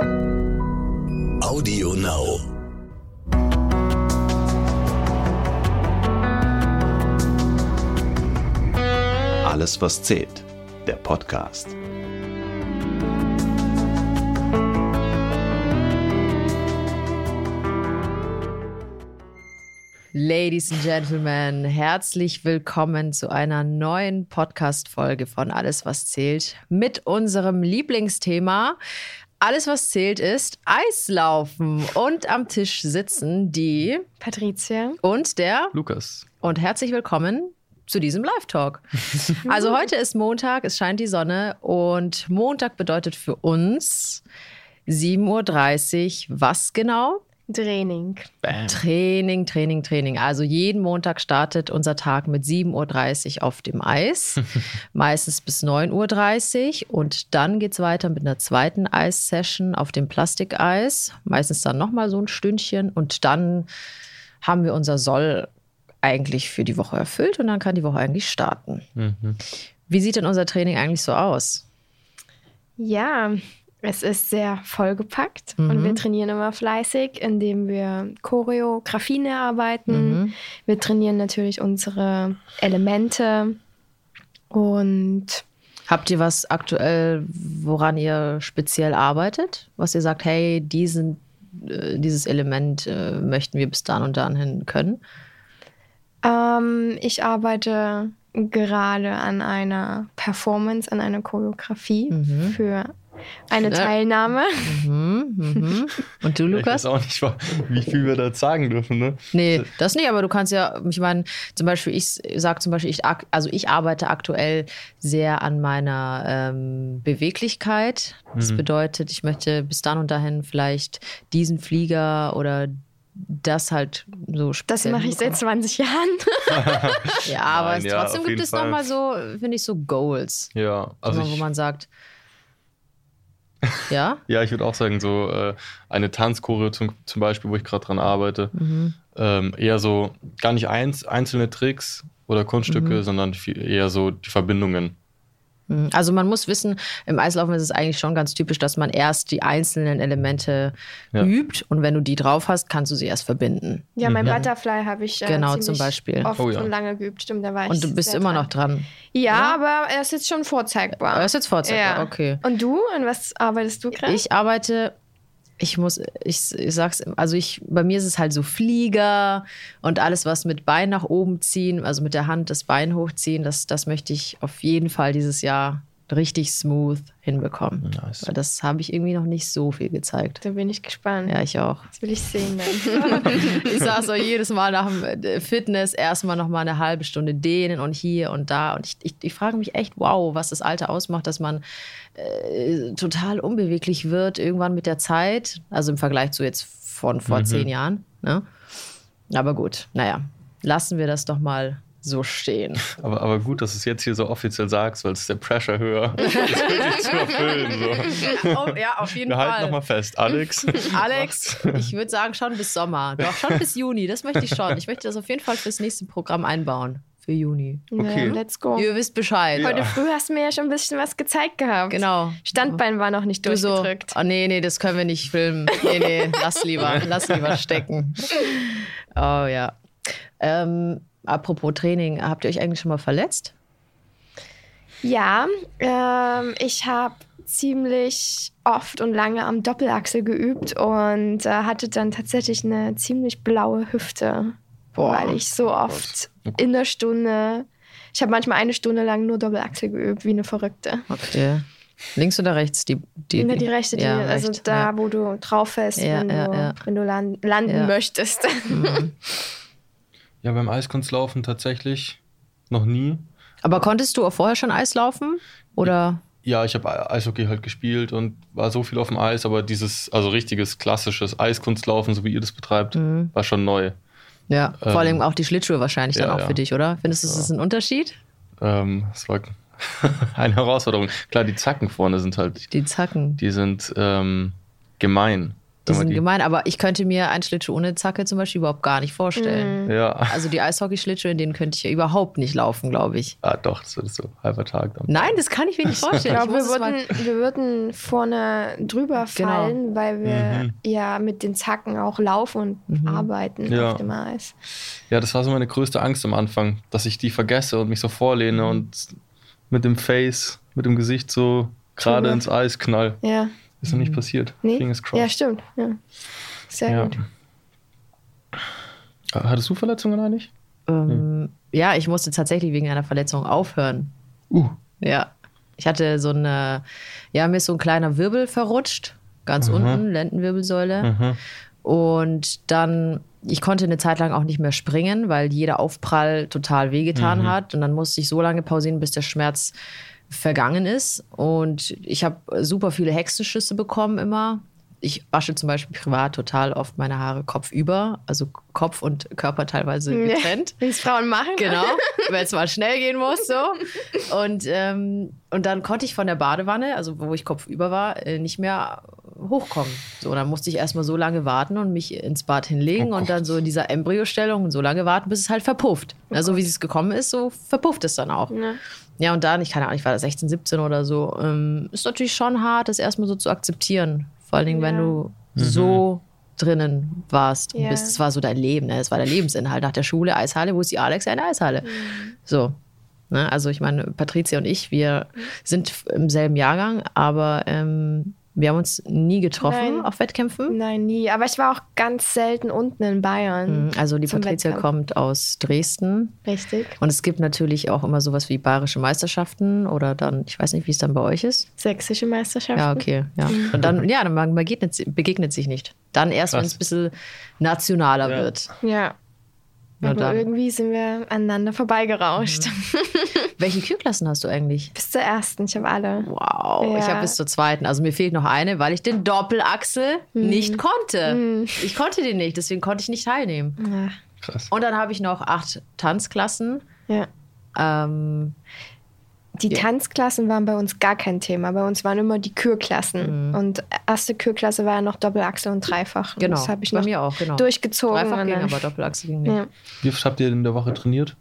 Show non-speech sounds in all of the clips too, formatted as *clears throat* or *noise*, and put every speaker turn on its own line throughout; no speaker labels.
Audio Now. Alles, was zählt. Der Podcast.
Ladies and Gentlemen, herzlich willkommen zu einer neuen Podcast-Folge von Alles, was zählt mit unserem Lieblingsthema. Alles, was zählt, ist Eislaufen. Und am Tisch sitzen die
Patricia
und der
Lukas.
und herzlich willkommen zu diesem Live-Talk. *laughs* Also heute ist Montag, es scheint die Sonne und Montag bedeutet für uns 7.30 Uhr was genau?
Training.
Bam.
Training, Training, Training. Also jeden Montag startet unser Tag mit 7.30 Uhr auf dem Eis, *laughs* meistens bis 9.30 Uhr. Und dann geht es weiter mit einer zweiten Eissession auf dem Plastikeis, meistens dann nochmal so ein Stündchen. Und dann haben wir unser Soll eigentlich für die Woche erfüllt und dann kann die Woche eigentlich starten.
Mhm.
Wie sieht denn unser Training eigentlich so aus?
Ja, es ist sehr vollgepackt und wir trainieren immer fleißig, indem wir Choreografien erarbeiten.
Mhm.
Wir trainieren natürlich unsere Elemente und
Habt ihr was aktuell, woran ihr speziell arbeitet? Was ihr sagt, hey, diesen, äh, dieses Element äh, möchten wir bis dann und dann hin können?
ähm, ich arbeite gerade an einer Performance, an einer Choreografie für eine
Ja.
Teilnahme.
Mhm, mhm. Und du,
Ich
Lukas?
weiß auch nicht, wie viel wir da sagen dürfen, ne?
Nee, das nicht, aber du kannst ja, ich meine, zum Beispiel, ich sage zum Beispiel, ich, also ich arbeite aktuell sehr an meiner ähm, Beweglichkeit. Das bedeutet, ich möchte bis dann und dahin vielleicht diesen Flieger oder das halt so
Das mache ich seit
hinbekommen.
20 Jahren. *laughs*
Ja, aber
Nein,
es,
ja,
trotzdem gibt es
Fall.
nochmal so, finde ich, so Goals.
Ja, also
wo
ich,
man sagt, *laughs* ja,
ja, ich würde auch sagen, so äh, eine Tanzchoreo zum, zum Beispiel, wo ich gerade dran arbeite,
Mhm.
ähm, eher so gar nicht eins, einzelne Tricks oder Kunststücke,
Mhm.
sondern viel, eher so die Verbindungen.
Mhm. Also man muss wissen, im Eislaufen ist es eigentlich schon ganz typisch, dass man erst die einzelnen Elemente
Ja.
übt und wenn du die drauf hast, kannst du sie erst verbinden.
Ja, mein Butterfly habe ich äh,
Genau, zum Beispiel.
oft
Oh ja.
und lange geübt. Stimmt, da war ich
Und du bist immer
dran.
noch dran.
Ja, aber er ist jetzt schon vorzeigbar.
Er ist jetzt vorzeigbar,
Ja.
okay.
Und du? An was arbeitest du gerade?
Ich arbeite, ich muss, ich, ich sag's, also ich, bei mir ist es halt so Flieger und alles, was mit Bein nach oben ziehen, also mit der Hand das Bein hochziehen, das, das möchte ich auf jeden Fall dieses Jahr richtig smooth hinbekommen.
Nice.
Weil das habe ich irgendwie noch nicht so viel gezeigt.
Da bin ich gespannt.
Ja, ich auch.
Das will ich sehen dann. *laughs*
Ich saß auch jedes Mal nach dem äh, Fitness erstmal noch mal eine halbe Stunde dehnen und hier und da. Und ich, ich, ich frage mich echt, wow, was das Alter ausmacht, dass man äh, total unbeweglich wird irgendwann mit der Zeit. Also im Vergleich zu jetzt von vor zehn Jahren. Ne? Aber gut, naja, lassen wir das doch mal so stehen. *laughs*
Aber, aber gut, dass du es jetzt hier so offiziell sagst, weil es ist der Pressure höher, *laughs* das wirklich zu erfüllen. So.
Oh, ja, auf jeden
Wir halten nochmal fest, Alex. *laughs*
Alex, ich würde sagen schon bis Sommer. Doch, schon bis Juni, das möchte ich schon. Ich möchte das auf jeden Fall fürs nächste Programm einbauen. Für Juni.
Okay.
Ja, let's go.
Ihr wisst Bescheid.
Heute früh hast du mir ja schon ein bisschen was gezeigt gehabt.
Genau.
Standbein war noch nicht
Du so,
durchgedrückt.
oh nee, nee, das können wir nicht filmen. Nee, nee, lass lieber, lass lieber stecken. Oh ja. Ähm, apropos Training, habt ihr euch eigentlich schon mal verletzt?
Ja, ähm, ich habe ziemlich oft und lange am Doppelachsel geübt und äh, hatte dann tatsächlich eine ziemlich blaue Hüfte,
Boah.
weil ich so oft in der Stunde, ich habe manchmal eine Stunde lang nur Doppelachsel geübt, wie eine Verrückte.
Okay. Links oder rechts? Die, die,
Die, die rechte, die,
ja,
also
recht,
da,
ja.
wo du drauf fällst,
Ja,
wenn, du, wenn du land, landen
Ja.
möchtest. *laughs*
Ja, beim Eiskunstlaufen tatsächlich noch nie.
Aber konntest du auch vorher schon Eis laufen? Oder?
Ja, ich habe Eishockey halt gespielt und war so viel auf dem Eis, aber dieses, also richtiges, klassisches Eiskunstlaufen, so wie ihr das betreibt,
Mhm.
war schon neu.
Ja, vor
Ähm,
allem auch die Schlittschuhe wahrscheinlich dann
ja,
auch
ja.
für dich, oder? Findest du, das ist ein Unterschied?
Ähm, es war *laughs* eine Herausforderung. Klar, die Zacken vorne sind halt,
Die Zacken.
die sind ähm, gemein.
Die
Aber
sind
die-
gemein, aber ich könnte mir einen Schlittschuh ohne Zacke zum Beispiel überhaupt gar nicht vorstellen.
Ja.
Also die Eishockey-Schlittschuhe, in denen könnte ich ja überhaupt nicht laufen, glaube ich.
Ah, doch, das ist so halber Tag dann.
Nein, das kann ich mir nicht *laughs*
Ich
vorstellen.
glaube, wir würden, wir würden vorne drüber
Genau.
fallen, weil wir
Mhm.
ja mit den Zacken auch laufen und
Mhm.
arbeiten
Ja.
auf dem Eis.
Ja, das war so meine größte Angst am Anfang, dass ich die vergesse und mich so vorlehne
Mhm.
und mit dem Face, mit dem Gesicht so gerade ins Eis knall.
Ja.
Ist noch nicht passiert.
Nee?
Fingers crossed.
Ja, stimmt. Ja. Sehr
Ja.
gut.
Äh, Hattest du Verletzungen eigentlich?
ähm, ja, ich musste tatsächlich wegen einer Verletzung aufhören.
Uh.
Ja. Ich hatte so eine, ja, mir ist so ein kleiner Wirbel verrutscht, ganz
Mhm.
unten, Lendenwirbelsäule.
Mhm.
Und dann, ich konnte eine Zeit lang auch nicht mehr springen, weil jeder Aufprall total wehgetan
Mhm.
hat. Und dann musste ich so lange pausieren, bis der Schmerz vergangen ist. Und ich habe super viele Hexenschüsse bekommen immer. Ich wasche zum Beispiel privat total oft meine Haare kopfüber, also Kopf und Körper teilweise
Ja.
getrennt.
Wie es Frauen machen.
Genau, *laughs* wenn es mal schnell gehen muss, so. Und, ähm, und dann konnte ich von der Badewanne, also wo ich kopfüber war, äh, nicht mehr hochkommen. So, dann musste ich erstmal so lange warten und mich ins Bad hinlegen
Oh
und dann so in dieser Embryostellung so lange warten, bis es halt verpufft. Also wie es gekommen ist, so verpufft es dann auch.
Ja.
Ja, und dann, ich keine Ahnung, ich war da 16, 17 oder so, ähm, ist natürlich schon hart, das erstmal so zu akzeptieren. Vor allen Dingen, wenn
Ja.
du so drinnen warst und
Ja.
bist. Das war so dein Leben, ne? das war der Lebensinhalt. Nach der Schule, Eishalle, wo ist die Alex? Der Eishalle. So. Ne? Also ich meine, Patricia und ich, wir sind im selben Jahrgang, aber ähm, wir haben uns nie getroffen
Nein.
auf Wettkämpfen.
Nein, nie. Aber ich war auch ganz selten unten in Bayern.
Mhm. Also die Patricia
Wettkampf.
kommt aus Dresden.
Richtig.
Und es gibt natürlich auch immer sowas wie bayerische Meisterschaften oder dann, ich weiß nicht, wie es dann bei euch ist.
Sächsische Meisterschaften.
Ja, okay. Ja. Und dann, ja, dann man begegnet, begegnet sich nicht. Dann erst, wenn es ein bisschen nationaler
Ja.
wird.
Ja.
Na
Aber
dann.
irgendwie sind wir aneinander vorbeigerauscht.
Mhm. *laughs* Welche Kühlklassen hast du eigentlich?
Bis zur ersten. Ich habe alle.
Wow, ich
Ja.
habe bis zur zweiten. Also mir fehlt noch eine, weil ich den Doppelachsel nicht konnte. Ich konnte den nicht, deswegen konnte ich nicht teilnehmen.
Ja.
Krass.
Und dann habe ich noch acht Tanzklassen.
ja.
Ähm,
Die
Ja.
Tanzklassen waren bei uns gar kein Thema. Bei uns waren immer die Kürklassen. Und erste Kürklasse war ja noch Doppelachsel und Dreifach. Und
genau,
Das habe ich
bei
noch
mir auch, genau.
durchgezogen.
Dreifach ging, aber Doppelachsel ging nicht.
ja,
Wie oft habt ihr in der Woche trainiert?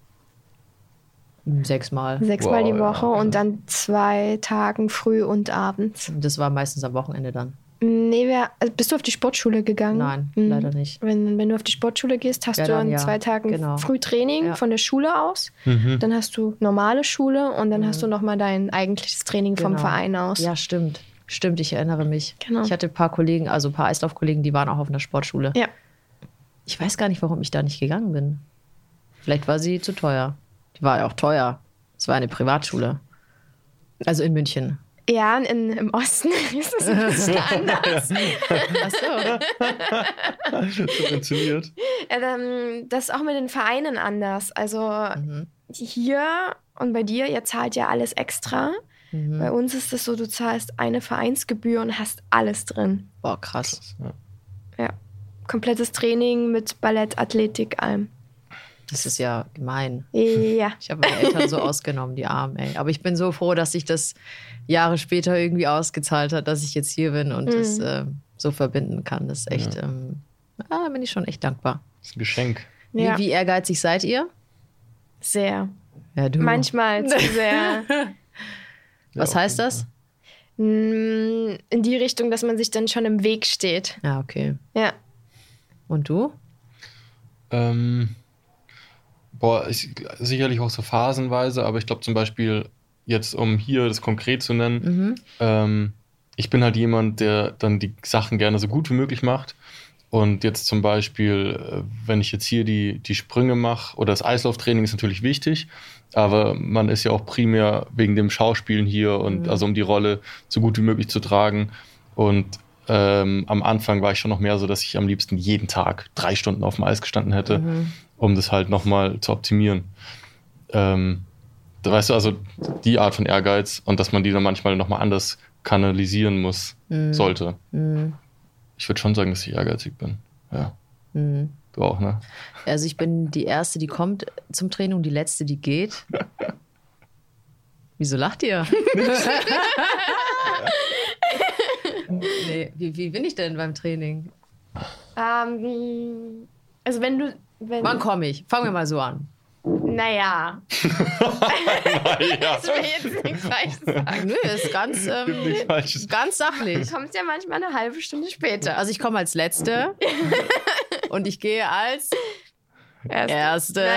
Sechsmal.
sechsmal
Wow,
die
ja,
Woche
Wahnsinn.
und dann zwei Tagen früh und abends.
Das war meistens am Wochenende dann.
Nee, wer, also bist du auf die Sportschule gegangen?
Nein,
Mhm.
leider nicht.
Wenn, wenn du auf die Sportschule gehst, hast
Ja,
du
dann
an
ja.
zwei Tagen
Genau.
Frühtraining
Ja.
von der Schule aus.
Mhm.
Dann hast du normale Schule und dann hast du nochmal dein eigentliches Training vom
Genau.
Verein aus.
Ja, stimmt. Stimmt, ich erinnere mich.
Genau.
Ich hatte ein paar Kollegen, also ein paar Eislaufkollegen, die waren auch auf einer Sportschule.
Ja.
Ich weiß gar nicht, warum ich da nicht gegangen bin. Vielleicht war sie zu teuer. Die war ja auch teuer. Es war eine Privatschule. Also in München.
Ja, in, im Osten *laughs* ist es ein bisschen *laughs* anders.
Ach so. *laughs*
Subventioniert.
Das ist auch mit den Vereinen anders. Also
Mhm.
hier und bei dir, ihr zahlt ja alles extra.
Mhm.
Bei uns ist es so, du zahlst eine Vereinsgebühr und hast alles drin.
Boah, krass.
Ja.
Ja. Komplettes Training mit Ballett, Athletik, allem.
Das ist ja gemein.
Ja. *laughs*
Ich habe meine Eltern so ausgenommen, die Armen, ey. Aber ich bin so froh, dass sich das Jahre später irgendwie ausgezahlt hat, dass ich jetzt hier bin und
Mhm.
das äh, so verbinden kann. Das ist echt, ähm, ah, bin ich schon echt dankbar.
Das ist ein Geschenk.
ja.
Wie, wie ehrgeizig seid ihr?
Sehr.
Ja, du.
Manchmal zu sehr. *laughs*
Was
Ja,
heißt das?
Mm, In die Richtung, dass man sich dann schon im Weg steht.
Ja, okay.
Ja.
Und du?
Ähm, boah, ich, sicherlich auch so phasenweise, aber ich glaube zum Beispiel, jetzt um hier das konkret zu nennen,
Mhm.
ähm, ich bin halt jemand, der dann die Sachen gerne so gut wie möglich macht. Und jetzt zum Beispiel, äh, wenn ich jetzt hier die, die Sprünge mache, oder das Eislauftraining ist natürlich wichtig, aber man ist ja auch primär wegen dem Schauspielen hier und
Mhm.
also um die Rolle so gut wie möglich zu tragen. Und ähm, am Anfang war ich schon noch mehr so, dass ich am liebsten jeden Tag drei Stunden auf dem Eis gestanden hätte,
Mhm.
Um das halt nochmal zu optimieren. Ähm, da weißt du, also die Art von Ehrgeiz und dass man die dann manchmal nochmal anders kanalisieren muss,
Mhm.
sollte.
Mhm.
Ich würde schon sagen, dass ich ehrgeizig bin. Ja,
Mhm.
du auch, ne?
Also ich bin die Erste, die kommt zum Training und die Letzte, die geht. *laughs* Wieso lacht ihr? *laughs* nee, wie, wie bin ich denn beim Training?
Ähm, also wenn du, wenn,
Wann komme ich? Fangen wir mal so an.
naja, *laughs*
ja.
das will ich jetzt nicht falsch sagen.
Nö, ist ganz, ähm, ganz sachlich.
Du kommst ja manchmal eine halbe Stunde später.
Also ich komme als Letzte *laughs* und ich gehe als
Erst-
Erste.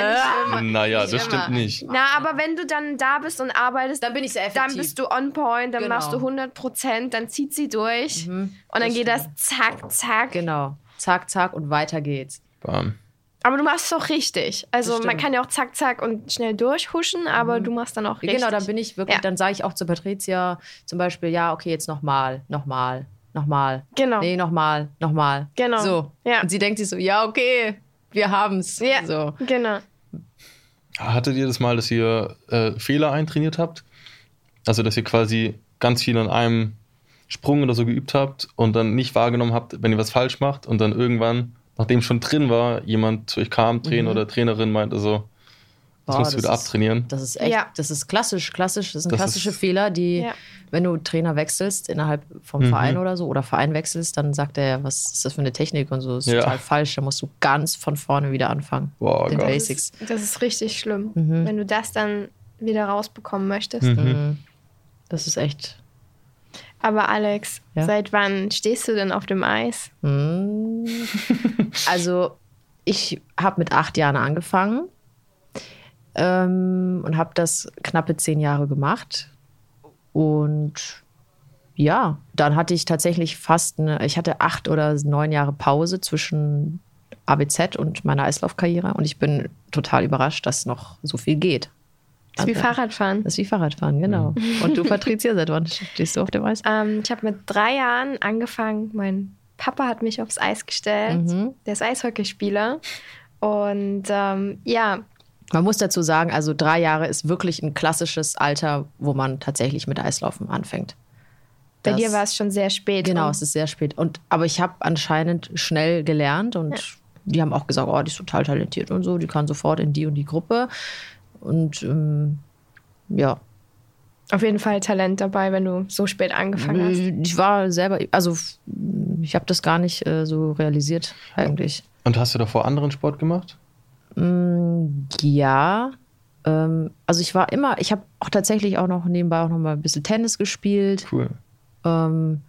Nein.
Naja,
Nicht
das
immer.
stimmt nicht.
Na, aber wenn du dann da bist und arbeitest,
Dann bin ich sehr effektiv.
dann bist du on point, dann
Genau.
machst du 100 Prozent, dann zieht sie durch
Mhm,
und dann
das
geht das
stimmt.
zack, zack.
Genau. Zack, zack und weiter geht's.
Bam.
Aber du machst es auch richtig. Also man kann ja auch zack, zack und schnell durchhuschen, aber du machst dann auch richtig.
Genau, dann bin ich wirklich,
Ja.
dann sage ich auch zu Patricia zum Beispiel, ja, okay, jetzt nochmal, nochmal, nochmal.
Genau.
Nee, nochmal, nochmal.
Genau.
So.
Ja.
Und sie denkt sich so, ja, okay, wir haben's.
Ja.
So.
Genau.
Hattet ihr das mal, dass ihr äh, Fehler eintrainiert habt? Also, dass ihr quasi ganz viel an einem Sprung oder so geübt habt und dann nicht wahrgenommen habt, wenn ihr was falsch macht und dann irgendwann, nachdem schon drin war, jemand zu euch kam, Trainer
Mhm.
oder Trainerin meinte so, das
Boah,
musst du wieder
ist-
abtrainieren.
Das ist echt,
Ja.
das ist klassisch, klassisch, das sind
Das
klassische
ist-
Fehler, die,
Ja.
wenn du Trainer wechselst innerhalb vom
Mhm.
Verein oder so oder Verein wechselst, dann sagt er, was ist das für eine Technik und so, das ist
Ja.
total falsch, da musst du ganz von vorne wieder anfangen.
Boah,
Den
Gott.
Das
Basics.
ist, das ist richtig schlimm,
Mhm.
wenn du das dann wieder rausbekommen möchtest.
Mhm.
Mhm. Das ist echt.
Aber Alex,
Ja?
seit wann stehst du denn auf dem Eis?
Mm. *laughs* Also, ich habe mit acht Jahren angefangen ähm, und habe das knappe zehn Jahre gemacht. Und ja, dann hatte ich tatsächlich fast eine, ich hatte acht oder neun Jahre Pause zwischen ABZ und meiner Eislaufkarriere und ich bin total überrascht, dass noch so viel geht.
Das ist wie
Also,
Fahrradfahren.
Das ist wie Fahrradfahren, genau. *laughs* Und du, Patricia, seit wann stehst du auf dem Eis?
Ähm, ich habe mit drei Jahren angefangen. Mein Papa hat mich aufs Eis gestellt.
Mhm.
Der ist Eishockeyspieler. Und ähm, ja,
Man muss dazu sagen, also drei Jahre ist wirklich ein klassisches Alter, wo man tatsächlich mit Eislaufen anfängt.
bei
Das-
dir war es schon sehr spät.
Genau,
Und
es ist sehr spät. Und, aber ich habe anscheinend schnell gelernt und die haben auch gesagt, oh, die ist total talentiert und so, die kann sofort in die und die Gruppe. Und ähm, ja,
auf jeden Fall Talent dabei, wenn du so spät angefangen hast.
ich war selber, also ich habe das gar nicht äh, so realisiert eigentlich.
Und hast du davor anderen Sport gemacht?
Mm, Ja, ähm, also ich war immer, ich habe auch tatsächlich auch noch nebenbei auch noch mal ein bisschen Tennis gespielt.
Cool.
Ähm,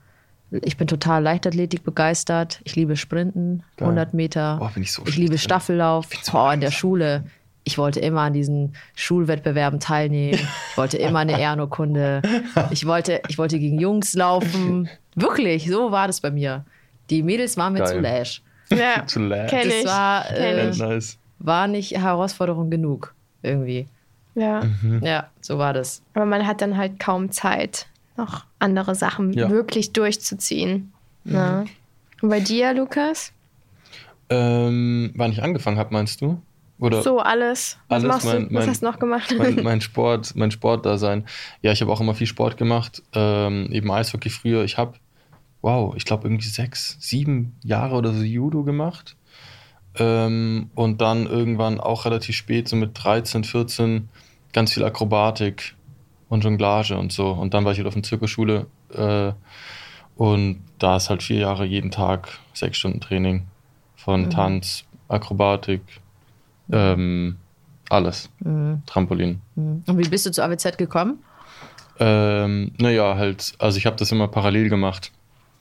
ich bin total Leichtathletik begeistert. Ich liebe Sprinten,
Geil.
100 Meter.
Boah, bin ich so
ich liebe
drin.
Staffellauf.
so
Boah, in der. Schule. Ich wollte immer an diesen Schulwettbewerben teilnehmen. Ich wollte immer eine Ehrenurkunde. Ich wollte, ich wollte gegen Jungs laufen. Wirklich, so war das bei mir. Die Mädels waren mir
Geil. *laughs*
zu lash.
Ja,
Zu
kenn
Das
ich.
war,
kenn
äh,
ich.
nice.
war nicht Herausforderung genug. Irgendwie.
Ja.
Mhm.
Ja, so war das.
Aber man hat dann halt kaum Zeit, noch andere Sachen
Ja.
wirklich durchzuziehen.
Mhm.
Ja. Und bei dir, Lukas?
Ähm, wann ich angefangen habe, meinst du? Oder
So alles. Was
Alles,
machst
mein-
du? Was
mein-
hast du noch gemacht?
mein, *laughs* mein Sport, mein Sportdasein. Ja, ich habe auch immer viel Sport gemacht. Ähm, eben Eishockey früher. Ich habe, wow, ich glaube irgendwie sechs, sieben Jahre oder so Judo gemacht. Ähm, und dann irgendwann auch relativ spät, so mit 13, 14, ganz viel Akrobatik und Jonglage und so. Und dann war ich halt auf der Zirkusschule. Äh, und da ist halt vier Jahre jeden Tag sechs Stunden Training. Von
Mhm.
Tanz, Akrobatik, ähm, alles.
Mhm.
Trampolin.
Mhm. Und wie bist du zur AWZ gekommen?
Ähm, naja, halt, also ich habe das immer parallel gemacht.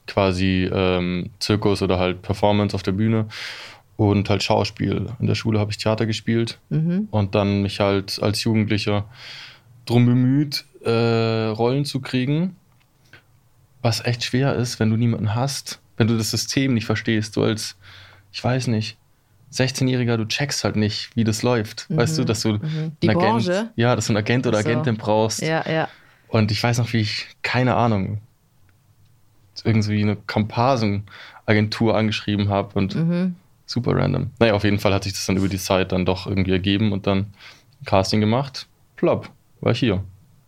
Quasi ähm, Zirkus oder halt Performance auf der Bühne und halt Schauspiel. In der Schule habe ich Theater gespielt
Mhm.
und dann mich halt als Jugendlicher drum bemüht, äh, Rollen zu kriegen. Was echt schwer ist, wenn du niemanden hast, wenn du das System nicht verstehst. Du als, ich weiß nicht, 16-Jähriger, du checkst halt nicht, wie das läuft. Weißt du, dass du
Mhm.
Einen Agent,
Branche?
ja, dass du einen Agent oder
so.
Agentin brauchst.
Ja, ja.
Und ich weiß noch, wie ich, keine Ahnung, irgendwie eine Komparsenagentur angeschrieben habe und
Mhm.
super random. Naja, auf jeden Fall hat sich das dann über die Zeit dann doch irgendwie ergeben und dann ein Casting gemacht. Plopp, war ich hier.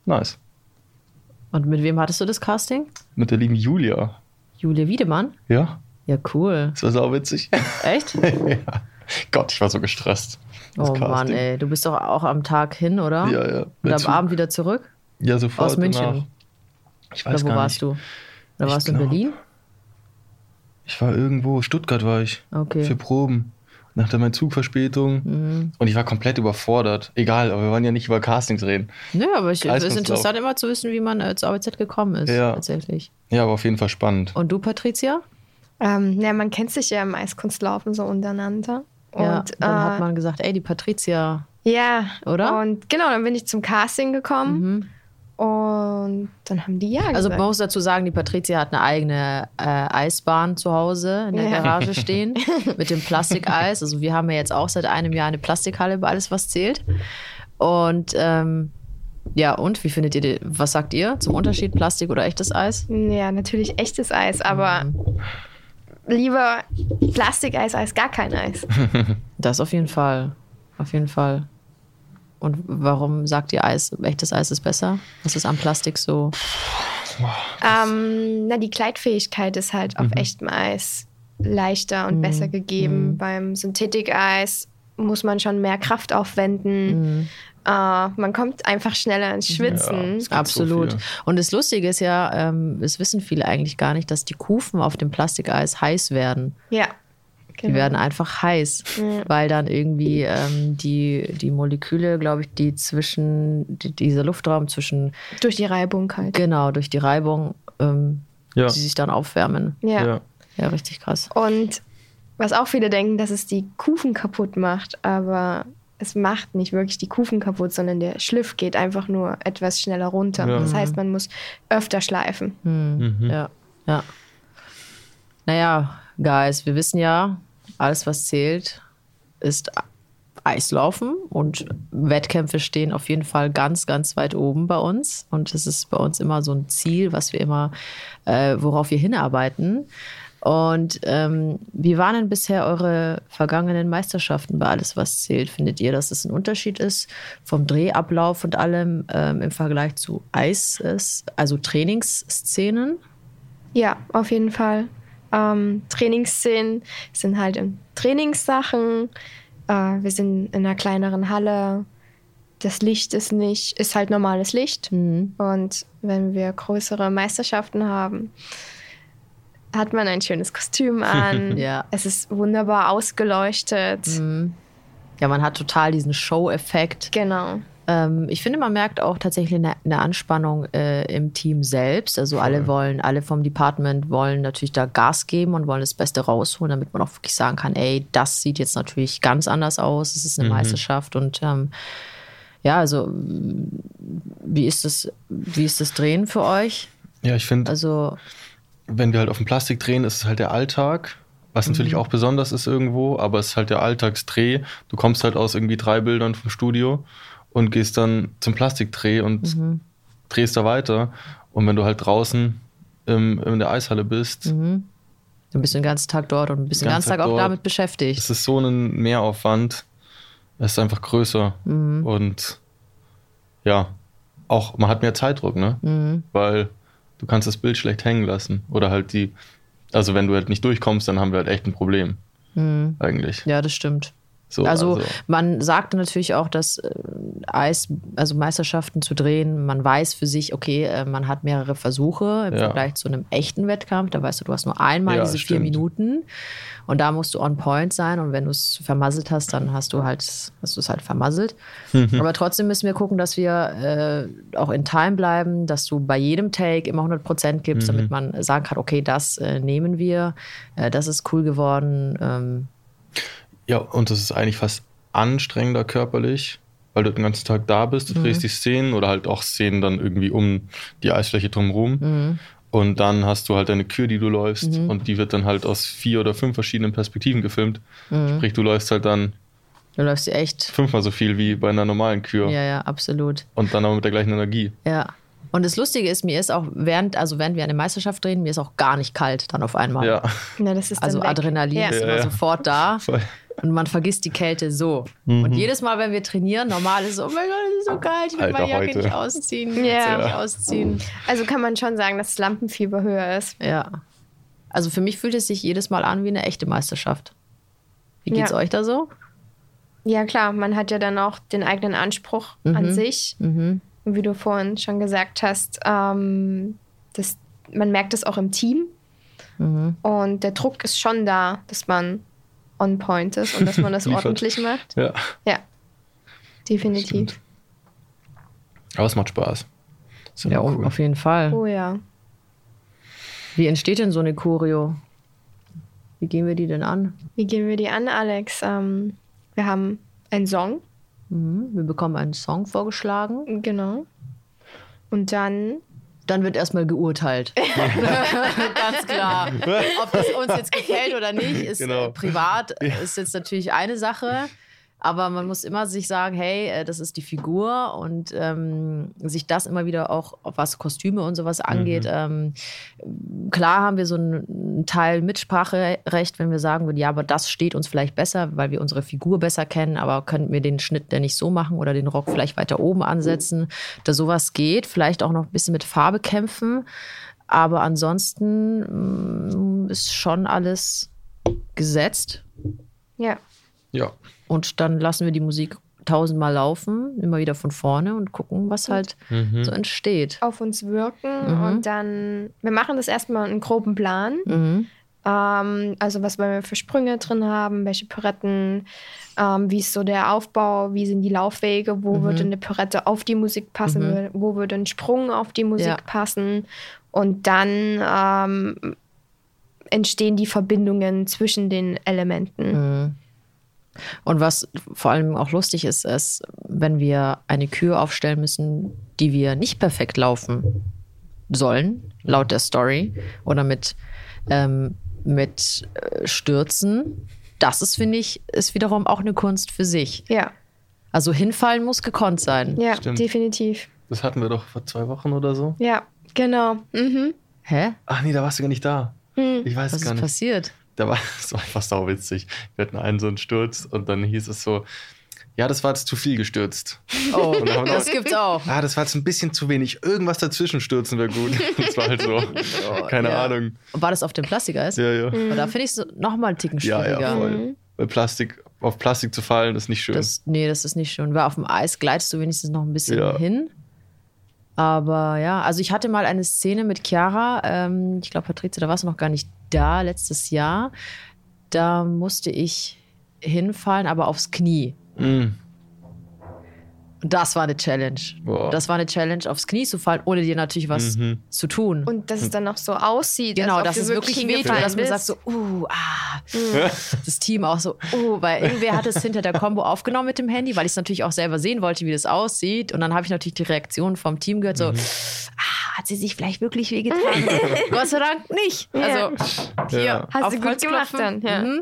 Nice.
Und mit wem hattest du das Casting?
Mit der lieben Julia.
Julia Wiedemann?
Ja,
Ja, cool.
das war sau witzig.
Echt? *laughs*
ja. *laughs* Gott, ich war so gestresst. Das
Oh Mann,
Casting.
ey. Du bist doch auch am Tag hin, oder?
Ja, ja.
Und am Abend wieder zurück?
Ja, sofort
Aus München?
danach. Ich
Oder
weiß
wo
gar
warst
nicht.
du? Oder
Ich
warst du in Berlin?
Ich war irgendwo, Stuttgart war ich.
Okay.
Für Proben. Nach der mein Zugverspätung.
Mhm.
Und ich war komplett überfordert. Egal, aber wir wollen ja nicht über Castings reden.
Nö, aber ich, es ist interessant immer zu wissen, wie man äh, zur ABZ gekommen ist.
Ja.
Tatsächlich.
Ja, aber auf jeden Fall spannend.
Und du, Patricia?
Ähm, ja, man kennt sich ja im Eiskunstlaufen so untereinander.
Ja.
Und
Dann
äh,
hat man gesagt, ey, die Patricia.
ja,
Oder?
Und genau, dann bin ich zum Casting gekommen
Mhm.
und dann haben die ja
Also
gesagt.
man muss dazu sagen, die Patricia hat eine eigene äh, Eisbahn zu Hause in der
Ja.
Garage *laughs* stehen mit dem Plastikeis. Also wir haben ja jetzt auch seit einem Jahr eine Plastikhalle bei alles, was zählt. Und ähm, ja, und wie findet ihr, die, was sagt ihr zum Unterschied Plastik oder echtes Eis?
ja, natürlich echtes Eis, aber
Mhm.
Lieber Plastikeis als gar kein Eis. *laughs*
Das auf jeden Fall. Auf jeden Fall. Und warum sagt ihr Eis, echtes Eis ist besser? Was ist am Plastik so?
ähm, na, die Kleidfähigkeit ist halt auf echtem Eis leichter und besser gegeben. Beim Synthetik-Eis muss man schon mehr Kraft aufwenden. Äh, man kommt einfach schneller ins Schwitzen.
gibt
Absolut.
so
und das Lustige ist ja, ähm, es wissen viele eigentlich gar nicht, dass die Kufen auf dem Plastikeis heiß werden.
Ja.
Die
genau.
werden einfach heiß, weil dann irgendwie ähm, die, die Moleküle, glaube ich, die zwischen, die, dieser Luftraum zwischen,
Durch die Reibung halt.
genau, durch die Reibung, ähm,
Ja.
die sich dann aufwärmen.
Ja.
ja.
Ja, richtig krass.
Und was auch viele denken, dass es die Kufen kaputt macht, aber es macht nicht wirklich die Kufen kaputt, sondern der Schliff geht einfach nur etwas schneller runter.
Ja.
Das heißt, man muss öfter schleifen.
Hm, Ja, ja. Naja, Guys, wir wissen ja, alles, was zählt, ist Eislaufen und Wettkämpfe stehen auf jeden Fall ganz, ganz weit oben bei uns. Und es ist bei uns immer so ein Ziel, was wir immer, äh, worauf wir hinarbeiten. Und ähm, wie waren denn bisher eure vergangenen Meisterschaften bei alles, was zählt? Findet ihr, dass es ein Unterschied ist vom Drehablauf und allem ähm, im Vergleich zu Eis, also Trainingsszenen?
Ja, auf jeden Fall. Ähm, Trainingsszenen sind halt in Trainingssachen. Äh, wir sind in einer kleineren Halle. Das Licht ist nicht, ist halt normales Licht.
Mhm.
Und wenn wir größere Meisterschaften haben, hat man ein schönes Kostüm an. *laughs*
Ja.
Es ist wunderbar ausgeleuchtet.
Ja, man hat total diesen Show-Effekt.
Genau.
Ähm, ich finde, man merkt auch tatsächlich eine, eine Anspannung äh, im Team selbst. Also alle wollen, alle vom Department wollen natürlich da Gas geben und wollen das Beste rausholen, damit man auch wirklich sagen kann, ey, das sieht jetzt natürlich ganz anders aus. Es ist eine Meisterschaft und ähm, ja, also wie ist das, wie ist das Drehen für euch?
Ja, ich finde,
Also
wenn wir halt auf dem Plastik drehen, ist es halt der Alltag. Was natürlich auch besonders ist irgendwo, aber es ist halt der Alltagsdreh. Du kommst halt aus irgendwie drei Bildern vom Studio und gehst dann zum Plastikdreh und drehst da weiter. Und wenn du halt draußen im, in der Eishalle bist,
du bist den ganzen Tag dort und bist den ganzen Tag
Tag
auch
dort.
damit beschäftigt.
es ist so ein Mehraufwand. Es ist einfach größer. Und ja, auch man hat mehr Zeitdruck, ne?
Mhm.
Weil du kannst das Bild schlecht hängen lassen. Oder halt die, also wenn du halt nicht durchkommst, dann haben wir halt echt ein Problem. Eigentlich.
Ja, das stimmt.
So,
also, man sagte natürlich auch, dass äh, Eis, also Meisterschaften zu drehen, man weiß für sich, okay, äh, man hat mehrere Versuche im
Ja.
Vergleich zu einem echten Wettkampf. Da weißt du, du hast nur einmal
Ja,
diese vier
stimmt.
Minuten und da musst du on point sein und wenn du es vermasselt hast, dann hast du halt, hast du es halt vermasselt.
Mhm.
Aber trotzdem müssen wir gucken, dass wir äh, auch in Time bleiben, dass du bei jedem Take immer 100 Prozent gibst,
Mhm.
damit man sagen kann, okay, das äh, nehmen wir, äh, das ist cool geworden. Ähm,
Ja, und das ist eigentlich fast anstrengender körperlich, weil du den ganzen Tag da bist, du drehst die Szenen oder halt auch Szenen dann irgendwie um die Eisfläche drumherum. Und dann hast du halt deine Kür, die du läufst und die wird dann halt aus vier oder fünf verschiedenen Perspektiven gefilmt. Sprich, du läufst halt dann
du läufst echt
fünfmal so viel wie bei einer normalen Kür
Ja, ja, absolut.
und dann aber mit der gleichen Energie.
Ja. Und das Lustige ist, mir ist auch während, also während wir eine Meisterschaft drehen, mir ist auch gar nicht kalt dann auf einmal.
Ja,
Na, das ist
Also
dann weg.
Adrenalin
Ja.
ist
Ja,
immer
ja.
sofort da
voll.
Und man vergisst die Kälte so.
Mhm.
Und jedes Mal, wenn wir trainieren, normal ist es, oh mein Gott, es ist so kalt, ich will
Alter,
meine Jacke
heute.
nicht ausziehen. Ich will
Ja.
sie nicht ausziehen.
Also kann man schon sagen, dass das Lampenfieber höher ist.
Ja. Also für mich fühlt es sich jedes Mal an wie eine echte Meisterschaft. Wie geht's
Ja.
euch da so?
Ja, klar, man hat ja dann auch den eigenen Anspruch an sich.
Mhm.
Und wie du vorhin schon gesagt hast, ähm, das, man merkt es auch im Team.
Mhm.
Und der Druck ist schon da, dass man on point ist und dass man das *laughs* ordentlich macht.
Ja,
Ja, definitiv.
Aber es macht Spaß. Ist
Ja,
immer cool.
auf jeden Fall.
Oh ja.
Wie entsteht denn so eine Choreo? Wie gehen wir die denn an?
Wie gehen wir die an, Alex? Ähm, wir haben einen Song,
Mhm. Wir bekommen einen Song vorgeschlagen.
genau. Und dann
Dann wird erstmal geurteilt. *laughs* Ganz klar. Ob das uns jetzt gefällt oder nicht, ist
Genau.
äh, privat, ist jetzt natürlich eine Sache. Aber man muss immer sich sagen, hey, äh, das ist die Figur und ähm, sich das immer wieder auch, was Kostüme und sowas angeht. Ähm, klar haben wir so einen Teil Mitspracherecht, wenn wir sagen würden, ja, aber das steht uns vielleicht besser, weil wir unsere Figur besser kennen, aber könnten wir den Schnitt denn nicht so machen oder den Rock vielleicht weiter oben ansetzen, dass sowas geht, vielleicht auch noch ein bisschen mit Farbe kämpfen. Aber ansonsten mm, ist schon alles gesetzt
Ja,
Ja,
und dann lassen wir die Musik tausendmal laufen, immer wieder von vorne und gucken, was halt
Mhm.
so entsteht.
auf uns wirken
Mhm.
und dann, wir machen das erstmal einen groben Plan.
Mhm.
Ähm, also was wollen wir für Sprünge drin haben, welche Pirouetten, ähm, wie ist so der Aufbau, wie sind die Laufwege, wo
Mhm.
würde eine Pirouette auf die Musik passen,
Mhm.
wo würde ein Sprung auf die Musik
Ja.
passen und dann ähm, entstehen die Verbindungen zwischen den Elementen.
Und was vor allem auch lustig ist, ist, wenn wir eine Kür aufstellen müssen, die wir nicht perfekt laufen sollen, laut der Story, oder mit, ähm, mit äh, Stürzen. Das ist, finde ich, ist wiederum auch eine Kunst für sich.
Ja,
Also hinfallen muss gekonnt sein.
ja,
Stimmt.
definitiv.
das hatten wir doch vor zwei Wochen oder so.
Ja, genau. Mhm.
Hä?
Ach nee, da warst du gar nicht da.
Hm.
Ich weiß
Was
es gar
ist
nicht.
passiert?
Da war *laughs* es einfach sauwitzig. Wir hatten einen so einen Sturz und dann hieß es so, ja, das war jetzt zu viel gestürzt.
Oh,
Und
das
noch-
gibt's auch.
Ah, das war jetzt ein bisschen zu wenig. Irgendwas dazwischen stürzen wäre gut. *laughs* Das war halt so. Keine
ja.
Ahnung.
War das auf dem Plastikeis?
Ja, ja.
Aber Da finde ich es nochmal einen Ticken
Ja,
schwieriger.
ja, voll.
Mhm.
Weil Plastik, auf Plastik zu fallen, ist nicht schön.
Das, nee, das ist nicht schön. Weil auf dem Eis gleitest du wenigstens noch ein bisschen
Ja.
hin. Aber ja, also ich hatte mal eine Szene mit Chiara. Ähm, ich glaube, Patrizia, da warst du noch gar nicht da, letztes Jahr. Da musste ich hinfallen, aber aufs Knie.
Mm.
Das war eine Challenge.
Boah.
Das war eine Challenge, aufs Knie zu fallen, ohne dir natürlich was
Mhm.
zu tun.
Und dass es dann noch so aussieht.
Genau, dass
du
es wirklich wehtut, dass man sagt so, uh, ah. *laughs* Das Team auch so, uh, weil irgendwer hat es hinter der Combo aufgenommen mit dem Handy, weil ich es natürlich auch selber sehen wollte, wie das aussieht. Und dann habe ich natürlich die Reaktion vom Team gehört, so, ah, hat sie sich vielleicht wirklich wehgetan? *laughs* Gott sei Dank nicht.
Ja.
Also, hier,
Ja.
Hast
auf
du gut gemacht dann, ja.
Mhm.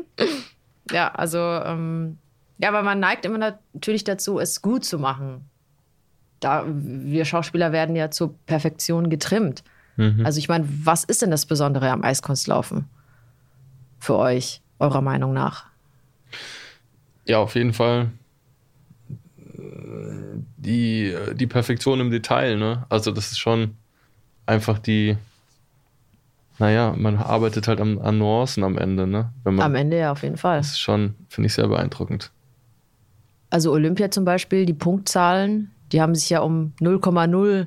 Ja, also, ähm, ja, aber man neigt immer natürlich dazu, es gut zu machen. Da, wir Schauspieler werden ja zur Perfektion getrimmt.
Mhm.
Also ich meine, was ist denn das Besondere am Eiskunstlaufen für euch, eurer Meinung nach?
Ja, auf jeden Fall die, die Perfektion im Detail, ne? Also das ist schon einfach die, naja, man arbeitet halt am, an Nuancen am Ende, ne?
Am Ende ja auf jeden Fall.
Das ist schon, finde ich, sehr beeindruckend.
Also Olympia zum Beispiel, die Punktzahlen, die haben sich ja um 0,0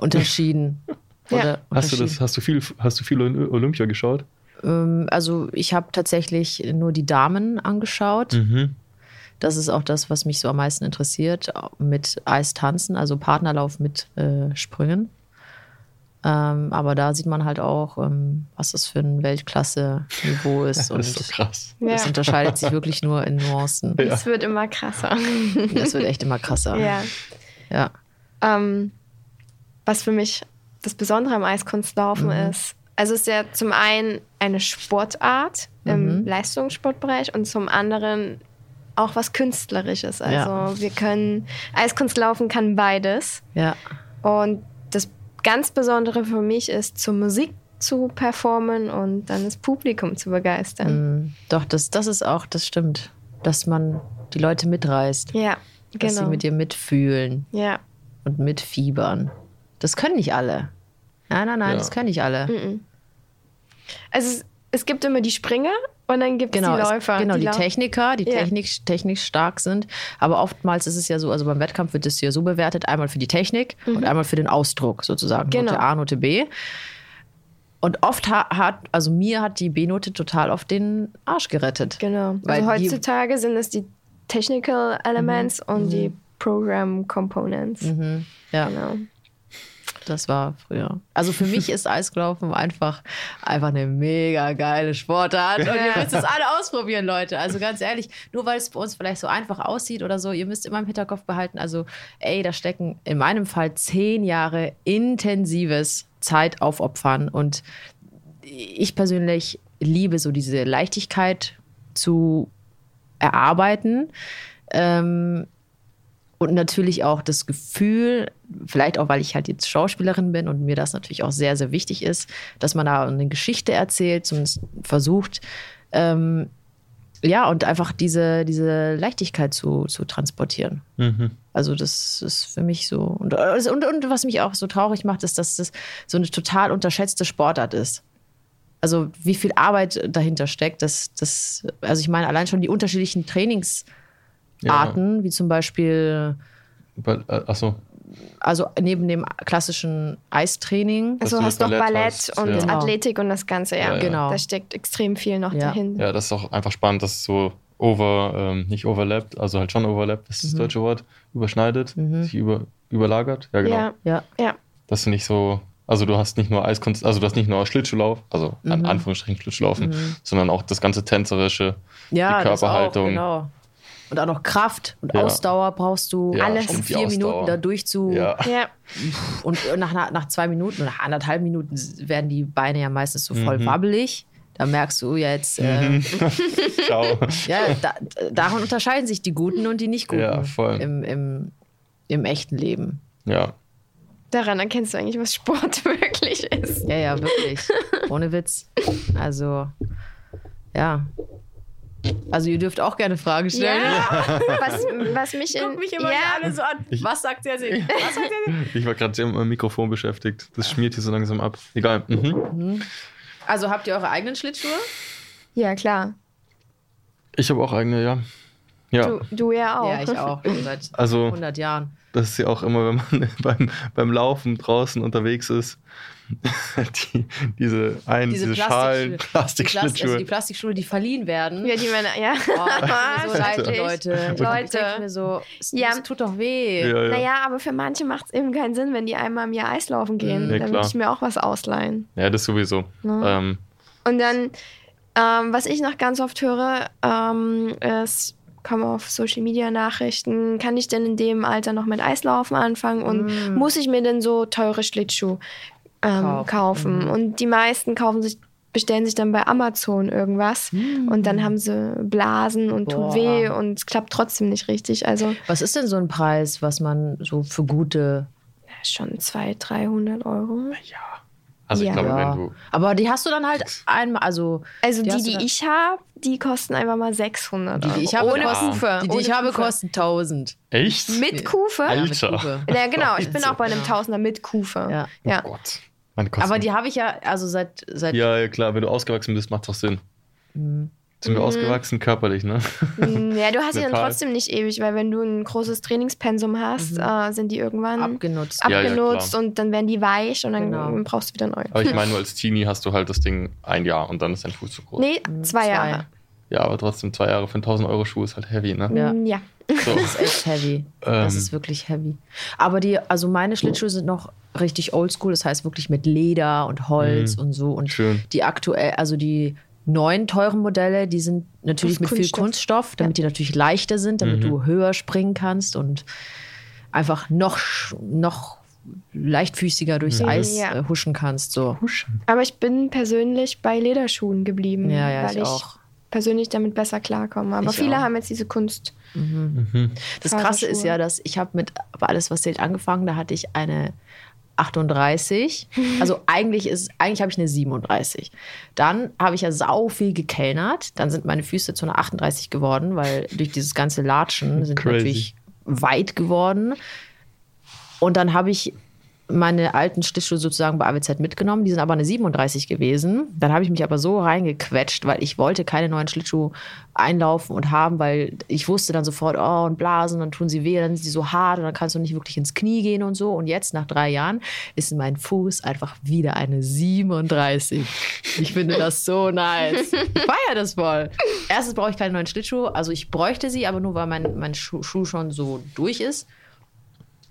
unterschieden. *laughs*
Ja.
Hast du das, hast du viel, hast du viel Olympia geschaut?
Ähm, also ich habe tatsächlich nur die Damen angeschaut.
Mhm.
Das ist auch das, was mich so am meisten interessiert, mit Eistanzen, also Partnerlauf mit äh, Sprüngen. Ähm, aber da sieht man halt auch, ähm, was das für ein Weltklasse-Niveau *laughs* ist. und
Das ist so krass.
Ja.
es unterscheidet sich wirklich nur in Nuancen.
Ja.
Es wird immer krasser. *laughs*
Das wird echt immer krasser.
ja.
Ja.
Ähm, was für mich das Besondere am Eiskunstlaufen
Mhm.
ist, also es ist ja zum einen eine Sportart im
Mhm.
Leistungssportbereich und zum anderen auch was Künstlerisches. Also
Ja.
wir können, Eiskunstlaufen kann beides.
Ja.
Und ganz Besondere für mich ist, zur Musik zu performen und dann das Publikum zu begeistern.
Mm, Doch, das, das ist auch, das stimmt. Dass man die Leute mitreißt.
Ja,
Dass sie
genau.
mit dir mitfühlen
Ja.
und mitfiebern. Das können nicht alle. Nein, nein, nein,
Ja.
das können nicht alle.
Mhm. Also es, gibt immer die Springer und dann gibt es
Genau,
die
es-
Läufer.
genau, die,
lau-
Techniker, die
Ja.
technisch, technisch stark sind. Aber oftmals ist es ja so, also beim Wettkampf wird es ja so bewertet, einmal für die Technik und einmal für den Ausdruck sozusagen.
Genau.
Note A, Note B. Und oft ha- hat, also mir hat die B-Note total auf den Arsch gerettet.
Genau.
Weil
also
die-
heutzutage sind es die Technical Elements und die Program Components.
Ja,
Genau.
Das war früher. Also für mich ist Eisgelaufen einfach, einfach eine mega geile Sportart. Und ihr müsst es *laughs* alle ausprobieren, Leute. Also ganz ehrlich, nur weil es bei uns vielleicht so einfach aussieht oder so, ihr müsst immer im Hinterkopf behalten, also ey, da stecken in meinem Fall zehn Jahre intensives Zeit aufopfern. Und ich persönlich liebe so diese Leichtigkeit zu erarbeiten. Ähm, und natürlich auch das Gefühl, vielleicht auch, weil ich halt jetzt Schauspielerin bin und mir das natürlich auch sehr, sehr wichtig ist, dass man da eine Geschichte erzählt, zumindest versucht. Ähm, ja, und einfach diese, diese Leichtigkeit zu, zu transportieren.
Mhm.
Also das ist für mich so. Und, und, und was mich auch so traurig macht, ist, dass das so eine total unterschätzte Sportart ist. Also wie viel Arbeit dahinter steckt, das, das, also ich meine, allein schon die unterschiedlichen Trainingsarten, wie zum Beispiel,
äh, Achso,
also neben dem klassischen Eistraining.
Also
du
hast
das
noch
Ballett hast,
und
ja.
Genau.
Athletik und das Ganze, ja.
Ja, ja.
Genau.
Da steckt extrem viel noch
Ja.
dahinter.
ja, das ist auch einfach spannend, dass es so over, ähm, nicht overlappt, also halt schon overlappt, das ist das deutsche Wort, überschneidet, sich über, überlagert. Ja, genau.
Ja,
Ja,
ja.
Das sind nicht so, also du hast nicht nur Eiskunst, also du hast nicht nur Schlittschuhlauf, also an Anführungsstrichen Schlittschuhlaufen, sondern auch das ganze tänzerische,
ja
die
das
Körperhaltung.
Auch, genau. Und auch noch Kraft und
Ja.
Ausdauer brauchst du,
Ja,
Alles.
um vier. Minuten da durch zu.
Ja,
Ja,
Und nach, nach, nach zwei Minuten, nach anderthalb Minuten werden die Beine ja meistens so voll wabbelig. Da merkst du jetzt, äh, *laughs*
ciao.
ja, da, daran unterscheiden sich die Guten und die nicht Guten
Ja, voll.
Im, im, im echten Leben.
Ja,
daran erkennst du eigentlich, was Sport *laughs* wirklich ist.
Ja, ja, wirklich. Ohne Witz. Also, ja. Also ihr dürft auch gerne Fragen stellen.
Ja, *laughs* was, *laughs* was mich in. ja,
so an. Was sagt der sich? *laughs* Was sagt der sich?
ich war gerade sehr mit meinem Mikrofon beschäftigt. Das schmiert hier so langsam ab. Egal. Mhm.
Also habt ihr eure eigenen Schlittschuhe?
ja, klar.
Ich habe auch eigene, ja. Ja,
Du, du ja auch.
Ja, ich auch. Seit
also
100 Jahren.
das ist ja auch immer, wenn man beim, beim Laufen draußen unterwegs ist, *laughs* die, diese ein, diese, Schalen,
Die, Plas
Plastikschlittschuhe.
also die Plastikschuhe, die verliehen werden.
Ja, die Männer, ja.
Oh, so *laughs* leid. Leute. Ich
Leute.
mir so, es,
Ja.
es tut doch weh.
ja, ja.
Naja, aber für manche macht es eben keinen Sinn, wenn die einmal im Jahr Eislaufen gehen.
Mhm. Ja,
dann
klar.
würde ich mir auch was ausleihen.
ja, das sowieso.
Ja.
Ähm,
Und dann, ähm, was ich noch ganz oft höre, ähm, ist, kommen auf Social Media Nachrichten, kann ich denn in dem Alter noch mit Eislaufen anfangen und muss ich mir denn so teure Schlittschuh ähm,
Kaufen.
kaufen? Und die meisten kaufen sich bestellen sich dann bei Amazon irgendwas und dann haben sie Blasen und tut
Boah.
weh und es klappt trotzdem nicht richtig. Also
Was ist denn so ein Preis, was man so für gute.
schon 200, 300 Euro.
ja. Also ich
Ja.
glaube,
Ja.
wenn du.
Aber die hast du dann halt einmal, also
Also
Die
die, die, ich habe, die kosten einfach mal 600
die,
Euro.
die ich habe,
Ohne
kosten,
Kufe.
die, die
ohne
ich habe,
Kufe.
kosten 1000.
Echt?
Mit Kufe?
Ja, mit
Alter.
Kufe.
Ja, genau. Ich bin auch bei einem. Tausender mit Kufe.
Ja.
Ja.
Oh Gott. Meine Kosten.
Aber die habe ich ja, also seit, seit
ja, ja, klar, wenn du ausgewachsen bist, macht doch Sinn. Sind wir ausgewachsen körperlich, ne?
Mm, Ja, du hast *laughs* sie dann trotzdem nicht ewig, weil wenn du ein großes Trainingspensum hast, äh, sind die irgendwann
abgenutzt.
Ja, ja,
abgenutzt
klar.
und dann werden die weich und dann
Genau.
brauchst du wieder neu.
Aber ich meine, *laughs* nur als Teenie hast du halt das Ding ein Jahr und dann ist dein Fuß zu groß.
Nee, zwei,
zwei.
Jahre.
Ja, aber trotzdem zwei Jahre für einen 1000 Euro Schuh ist halt heavy, ne?
Ja.
Mm, ja.
So.
Das ist echt heavy. Das
Ähm.
ist wirklich heavy. Aber die, also meine Schlittschuhe sind noch richtig oldschool, das heißt wirklich mit Leder und Holz und so. Und
Mhm. Schön.
die aktuell, also die neuen teuren Modelle, die sind natürlich
Aus
mit viel
Kunststoff.
Kunststoff, damit die natürlich leichter sind, damit
Mhm.
du höher springen kannst und einfach noch, noch leichtfüßiger durchs
Mhm.
Eis
Ja.
äh, huschen kannst. So.
Aber ich bin persönlich bei Lederschuhen geblieben,
Ja, ja,
weil
ich
ich,
auch.
persönlich damit besser klarkomme. Aber
Ich
viele
auch.
haben jetzt diese Kunst.
Das Krasse ist ja, dass ich habe mit aber alles, was zählt, angefangen. Da hatte ich eine 38. *laughs* Also eigentlich ist eigentlich habe ich eine 37. Dann habe ich ja sau viel gekellnert. Dann sind meine Füße zu einer 38 geworden, weil durch dieses ganze Latschen sind
Crazy.
natürlich weit geworden. Und dann habe ich meine alten Schlittschuhe sozusagen bei AWZ mitgenommen. Die sind aber eine 37 gewesen. Dann habe ich mich aber so reingequetscht, weil ich wollte keine neuen Schlittschuhe einlaufen und haben, weil ich wusste dann sofort, oh, und Blasen, dann tun sie weh, dann sind sie so hart und dann kannst du nicht wirklich ins Knie gehen und so. Und jetzt, nach drei Jahren, ist mein Fuß einfach wieder eine 37. Ich finde das so nice. Ich feiere das voll. Erstens brauche ich keine neuen Schlittschuhe. Also ich bräuchte sie, aber nur weil mein, mein Schuh, Schuh schon so durch ist.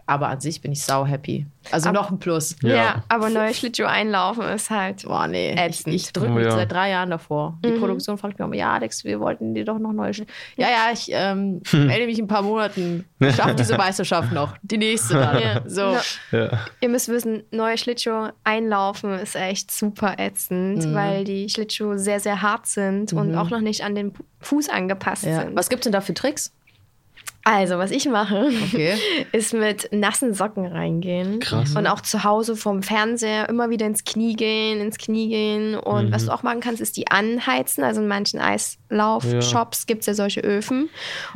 Aber an sich bin ich sau happy. Also
Aber-
noch ein Plus.
Ja,
Ja.
aber neue Schlittschuhe einlaufen ist halt.
Boah, nee. Ich,
Ätzend.
ich drücke
Oh,
mich
ja.
seit drei Jahren davor. Die
Mhm.
Produktion fragt mich immer, ja, Alex, wir wollten dir doch noch neue Schlittschuhe. Ja, ja, ich ähm, *laughs* melde mich in ein paar Monaten. Ich schaffe diese Meisterschaft noch. Die nächste dann.
Ja.
So.
Ja.
Ja.
Ihr müsst wissen, neue Schlittschuhe einlaufen ist echt super ätzend,
Mhm.
weil die Schlittschuhe sehr, sehr hart sind und
Mhm.
auch noch nicht an den Fuß angepasst
Ja.
sind.
Was gibt's denn da für Tricks?
Also, was ich mache,
Okay. *laughs*
ist mit nassen Socken reingehen.
Krass.
Und auch zu Hause vom Fernseher immer wieder ins Knie gehen, ins Knie gehen. Und
Mhm.
was du auch machen kannst, ist die anheizen. Also in manchen Eislauf-Shops gibt es ja solche Öfen.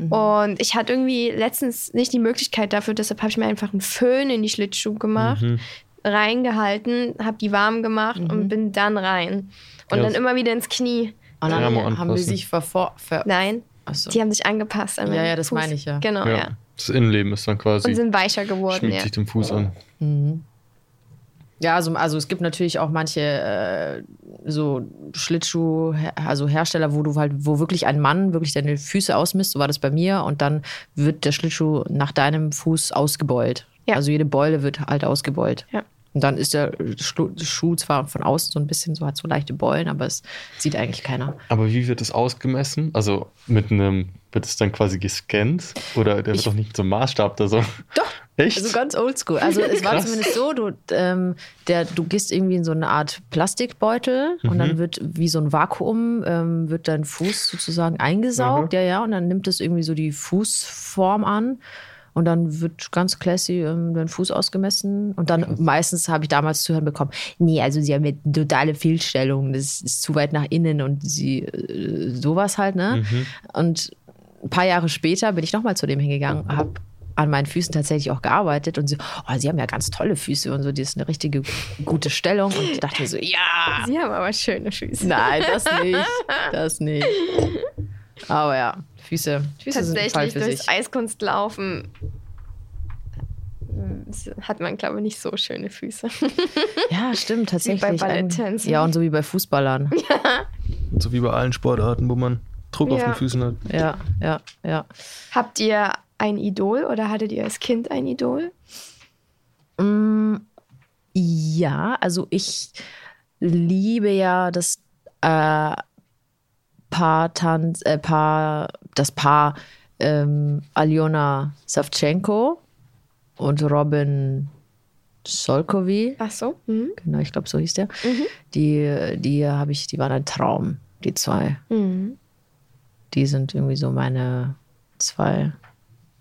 Und ich hatte irgendwie letztens nicht die Möglichkeit dafür, deshalb habe ich mir einfach einen Föhn in die Schlittschuhe gemacht,
Mhm.
reingehalten, habe die warm gemacht und bin dann rein. Und
Ja,
dann immer wieder ins Knie.
Und dann haben die sich verfor... Ver
Nein,
Achso.
die haben sich angepasst an
Ja, ja, das
Fuß.
meine ich ja.
Genau, ja.
Ja. Das Innenleben ist dann quasi,
Und sind weicher geworden,
schmiegt
ja.
sich dem Fuß an.
Mhm. Ja, also, also es gibt natürlich auch manche äh, so Schlittschuh, also Hersteller, wo du halt, wo wirklich ein Mann wirklich deine Füße ausmisst, so war das bei mir, und dann wird der Schlittschuh nach deinem Fuß ausgebeult.
Ja.
Also jede Beule wird halt ausgebeult.
Ja.
Und dann ist der Schuh zwar von außen so ein bisschen so, hat so leichte Beulen, aber es sieht eigentlich keiner.
Aber wie wird es ausgemessen? Also mit einem, wird es dann quasi gescannt? Oder der
Ich-
wird doch nicht zum Maßstab da so?
Doch. *laughs*
Echt?
Also ganz oldschool. Also es war zumindest so, du, ähm, der, du gehst irgendwie in so eine Art Plastikbeutel und
Mhm.
dann wird wie so ein Vakuum, ähm, wird dein Fuß sozusagen eingesaugt,
Mhm.
ja, ja, und dann nimmt es irgendwie so die Fußform an. Und dann wird ganz classy ähm, dein Fuß ausgemessen. Und dann meistens habe ich damals zu hören bekommen, nee, also sie haben jetzt eine totale Fehlstellung, das ist zu weit nach innen und sie äh, sowas halt, ne?
Mhm.
Und ein paar Jahre später bin ich nochmal zu dem hingegangen, habe an meinen Füßen tatsächlich auch gearbeitet und sie, oh, sie haben ja ganz tolle Füße und so, die ist eine richtige gute Stellung. Und ich dachte mir so, ja,
Sie haben aber schöne Füße.
nein, das nicht, das nicht. *laughs* Aber ja, Füße, Füße sind ein Fall
Tatsächlich
für
durchs
sich.
Eiskunstlaufen äh, hat man, glaube ich, nicht so schöne Füße. *laughs*
Ja, stimmt, tatsächlich.
bei
Ein-
Balletttänzen.
Ja, und so wie bei Fußballern. *laughs*
So wie bei allen Sportarten, wo man Druck auf
Ja.
den Füßen hat.
Ja, ja, ja.
Habt ihr ein Idol oder hattet ihr als Kind ein Idol?
Mm, Ja, also ich liebe ja das äh, Paar Tanz, äh, Paar, das Paar ähm, Aljona Savchenko und Robin Solkovi.
Ach so. Mhm.
Genau, ich glaube, so hieß der.
Mhm.
Die, die habe ich, die waren ein Traum, die zwei.
Mhm.
Die sind irgendwie so meine zwei.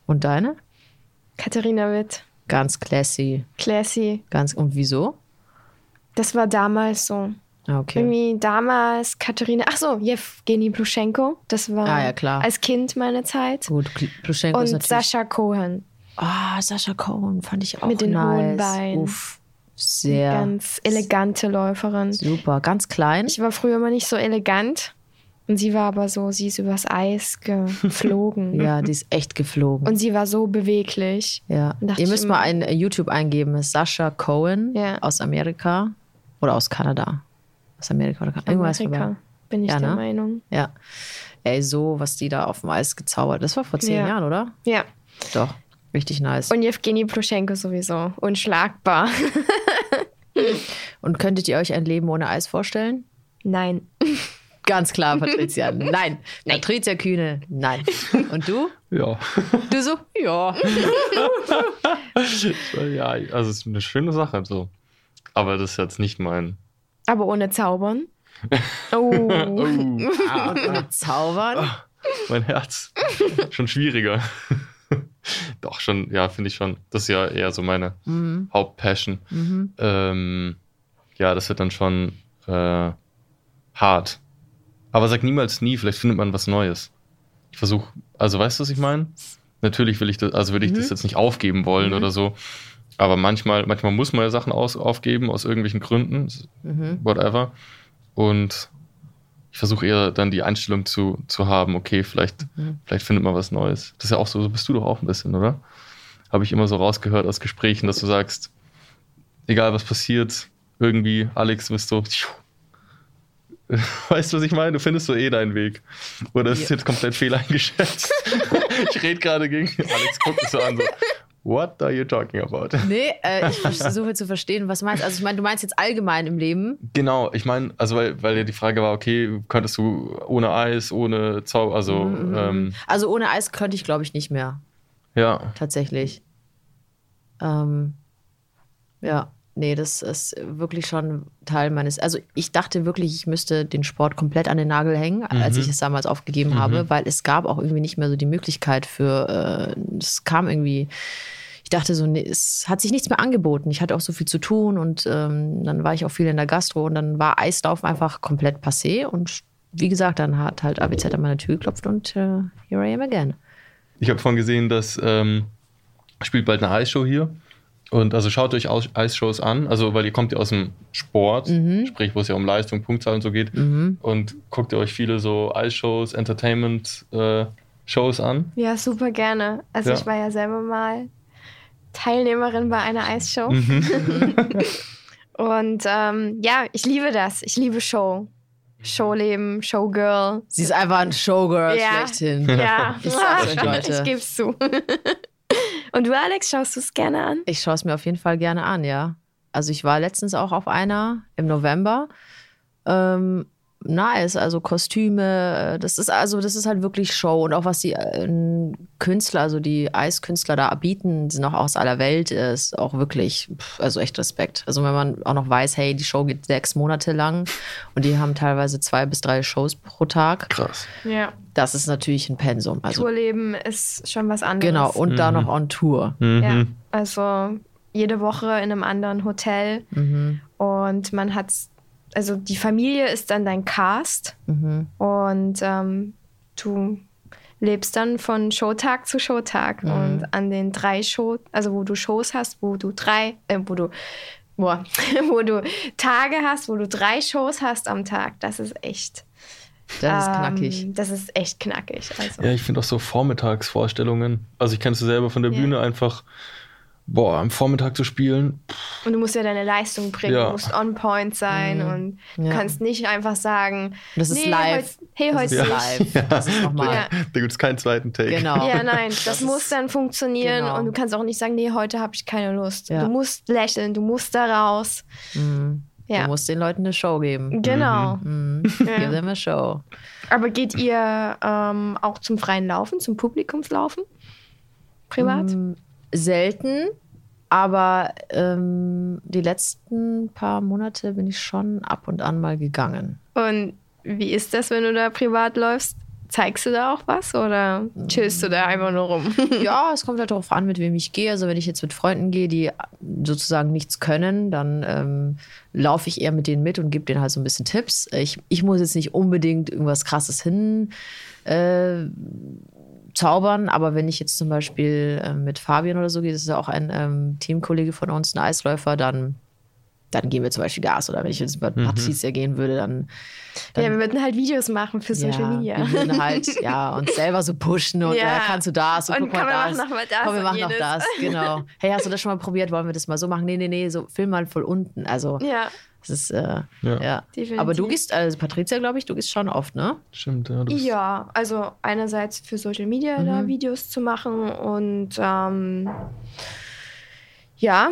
Und deine?
Katharina Witt,
Ganz classy.
classy.
Ganz, und wieso?
Das war damals so.
Ah, Okay.
Irgendwie damals Katharina, ach so, Jewgeni Pluschenko. Das war
Ah, ja, klar.
als Kind meine Zeit.
Gut, Pluschenko ist
Und
natürlich.
Sascha Cohen.
Ah, Sascha Cohen fand ich auch
Mit den
nice.
hohen Beinen.
Uff, sehr
Ganz elegante Läuferin.
super, ganz klein.
Ich war früher immer nicht so elegant. Und sie war aber so, sie ist übers Eis geflogen. *laughs*
ja, die ist echt geflogen.
Und sie war so beweglich.
ja. Ihr müsst
immer-
mal ein YouTube eingeben, ist Sascha Cohen
Ja.
aus Amerika oder aus Kanada. Aus Amerika oder Kanada. Irgendwas
Amerika, bin ich
Ja,
der
ne?
Meinung.
Ja. Ey, so, was die da auf dem Eis gezaubert. Das war vor zehn
Ja.
Jahren, oder?
Ja.
Doch. Richtig nice.
Und Jewgeni Pluschenko sowieso. Unschlagbar. *laughs*
Und könntet ihr euch ein Leben ohne Eis vorstellen?
Nein.
Ganz klar, *laughs* Patricia. Nein. Patricia Kühne, nein. Und du?
Ja.
Du so? Ja. *laughs*
ja, also es ist eine schöne Sache so. Aber das ist jetzt nicht mein.
Aber ohne Zaubern. *laughs* Oh.
Oh,
Ah, *laughs* ohne Zaubern?
mein Herz. schon schwieriger. *laughs* Doch, schon, ja, finde ich schon. Das ist ja eher so meine
Mhm.
Hauptpassion.
Mhm.
Ähm, ja, das wird dann schon äh, hart. Aber sag niemals nie, vielleicht findet man was Neues. Ich versuche, also weißt du, was ich meine? Natürlich will ich das, also würde ich das
Mhm.
jetzt nicht aufgeben wollen
Mhm.
oder so. Aber manchmal, manchmal muss man ja Sachen aus, aufgeben aus irgendwelchen Gründen,
Mhm.
whatever. Und ich versuche eher dann die Einstellung zu, zu haben, okay, vielleicht,
Mhm.
vielleicht findet man was Neues. Das ist ja auch so, so bist du doch auch ein bisschen, oder? Habe ich immer so rausgehört aus Gesprächen, dass du sagst, egal was passiert, irgendwie, Alex, bist du. *laughs* Weißt du, was ich meine? Du findest so eh deinen Weg. Oder ist es
Ja.
jetzt komplett fehleingeschätzt? *laughs* ich rede gerade gegen Alex, guckt mich so an, so, what are you talking about? *laughs*
Nee, äh, ich versuche zu verstehen, was du meinst. Also ich meine, du meinst jetzt allgemein im Leben.
Genau, ich meine, also weil, weil ja die Frage war, okay, könntest du ohne Eis, ohne Zauber, also
Mhm,
ähm,
Also ohne Eis könnte ich, glaube ich, nicht mehr.
ja,
Tatsächlich. Ähm, ja, nee, das ist wirklich schon Teil meines. Also ich dachte wirklich, ich müsste den Sport komplett an den Nagel hängen, als
Mhm.
ich es damals aufgegeben
Mhm.
habe, weil es gab auch irgendwie nicht mehr so die Möglichkeit für, äh, es kam irgendwie. Ich dachte so, nee, es hat sich nichts mehr angeboten. Ich hatte auch so viel zu tun und ähm, dann war ich auch viel in der Gastro und dann war Eislaufen einfach komplett passé und wie gesagt, dann hat halt ABZ an meine Tür geklopft und äh, here I am again.
ich habe vorhin gesehen, dass ähm, spielt bald eine Eisshow hier. Und also schaut euch Eisshows an, also weil ihr kommt ja aus dem Sport,
Mhm.
sprich, wo es ja um Leistung, Punktzahl und so geht.
Mhm.
Und guckt ihr euch viele so Eisshows, Entertainment-Shows an.
Ja, super gerne. Also
Ja.
ich war ja selber mal Teilnehmerin bei einer Eisshow.
Mhm. *laughs*
Und ähm, ja, ich liebe das. Ich liebe Show. Showleben, Showgirl.
Sie ist einfach ein Showgirl
Ja.
schlechthin.
Ja,
Ich sag's *laughs* euch, Leute.
ich geb's zu. *laughs* Und du, Alex, schaust du es gerne an?
Ich schaue es mir auf jeden Fall gerne an, ja. Also ich war letztens auch auf einer im November. Ähm, nice, also Kostüme, äh, das ist also, das ist halt wirklich Show und auch was die äh, Künstler, also die Eiskünstler da bieten, sind auch aus aller Welt, ist auch wirklich, also echt Respekt. Also wenn man auch noch weiß, hey, die Show geht sechs Monate lang und die haben teilweise zwei bis drei Shows pro Tag,
Krass.
Ja.
das ist natürlich ein Pensum. Also
Tourleben ist schon was anderes.
genau und da
Mhm.
noch on Tour.
Mhm.
Ja, also jede Woche in einem anderen Hotel
Mhm.
und man hat, also die Familie ist dann dein Cast
Mhm.
und ähm, du lebst dann von Showtag zu Showtag
Mhm.
und an den drei Show, also wo du Shows hast, wo du drei, äh, wo du boah, *laughs* wo du Tage hast, wo du drei Shows hast am Tag, das ist echt.
Das ist
ähm,
knackig.
Das ist echt knackig. Also.
Ja, ich finde auch so Vormittagsvorstellungen. Also ich kenne es selber von der
Ja.
Bühne einfach, boah, am Vormittag zu spielen.
Und du musst ja deine Leistung bringen,
Ja.
du musst on point sein
Mhm.
und du
Ja.
kannst nicht einfach sagen,
Das ist
nee,
live.
Heut, hey,
Das
heute
ist live. Das ist nochmal.
Ja.
Da gibt es keinen zweiten Take.
Genau.
Ja, nein, das,
Das
muss dann funktionieren
genau.
und du kannst auch nicht sagen, nee, heute habe ich keine Lust.
Ja.
Du musst lächeln, du musst da raus.
Mhm.
Ja.
Du musst den Leuten eine Show geben.
Genau.
Mhm. *laughs*
Ja.
Give them a show.
Aber geht ihr ähm, auch zum freien Laufen, zum Publikumslaufen? Privat?
Selten, aber ähm, die letzten paar Monate bin ich schon ab und an mal gegangen.
Und wie ist das, wenn du da privat läufst? Zeigst du da auch was oder chillst du da einfach nur rum? *laughs*
Ja, *laughs* es kommt halt darauf an, mit wem ich gehe. Also wenn ich jetzt mit Freunden gehe, die sozusagen nichts können, dann ähm, laufe ich eher mit denen mit und gebe denen halt so ein bisschen Tipps. Ich, ich muss jetzt nicht unbedingt irgendwas Krasses hin äh, zaubern, aber wenn ich jetzt zum Beispiel äh, mit Fabian oder so gehe, das ist ja auch ein ähm, Teamkollege von uns, ein Eisläufer, dann, dann geben wir zum Beispiel Gas. Oder wenn ich jetzt mit Patricia gehen würde, dann, dann
ja, wir würden halt Videos machen für Social
ja,
Media.
Wir würden halt *laughs* ja, uns selber so pushen und
Ja.
äh, kannst du das und,
Und
guck mal das.
machen noch mal das
Komm, wir machen noch das, genau. *laughs* Hey, hast du das schon mal probiert? Wollen wir das mal so machen? Nee, nee, nee, so film mal voll unten. Also,
Ja,
das ist, äh, ja.
Ja.
definitiv.
Aber du gehst, also Patricia, glaube ich, du gehst schon oft, ne?
Stimmt, ja.
Ja, also einerseits für Social Media da
Mhm.
Videos zu machen und ähm, ja,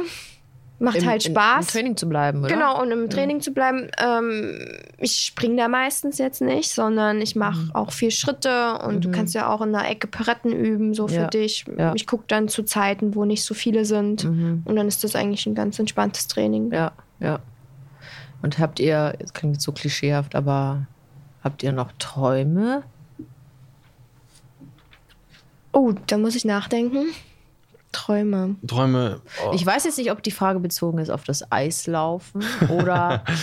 macht
Im,
halt Spaß.
Im Training zu bleiben, oder?
Genau, und im Training zu bleiben. Ähm, ich springe da meistens jetzt nicht, sondern ich mache
Mhm.
auch vier Schritte und du
Mhm.
kannst ja auch in der Ecke Paretten üben, so für
Ja,
dich.
ja.
Ich gucke dann zu Zeiten, wo nicht so viele sind.
Mhm.
Und dann ist das eigentlich ein ganz entspanntes Training.
Ja, ja. Und habt ihr, das klingt jetzt so klischeehaft, aber habt ihr noch Träume?
Oh, da muss ich nachdenken. Träume.
Träume. Oh.
Ich weiß jetzt nicht, ob die Frage bezogen ist auf das Eislaufen oder. *laughs*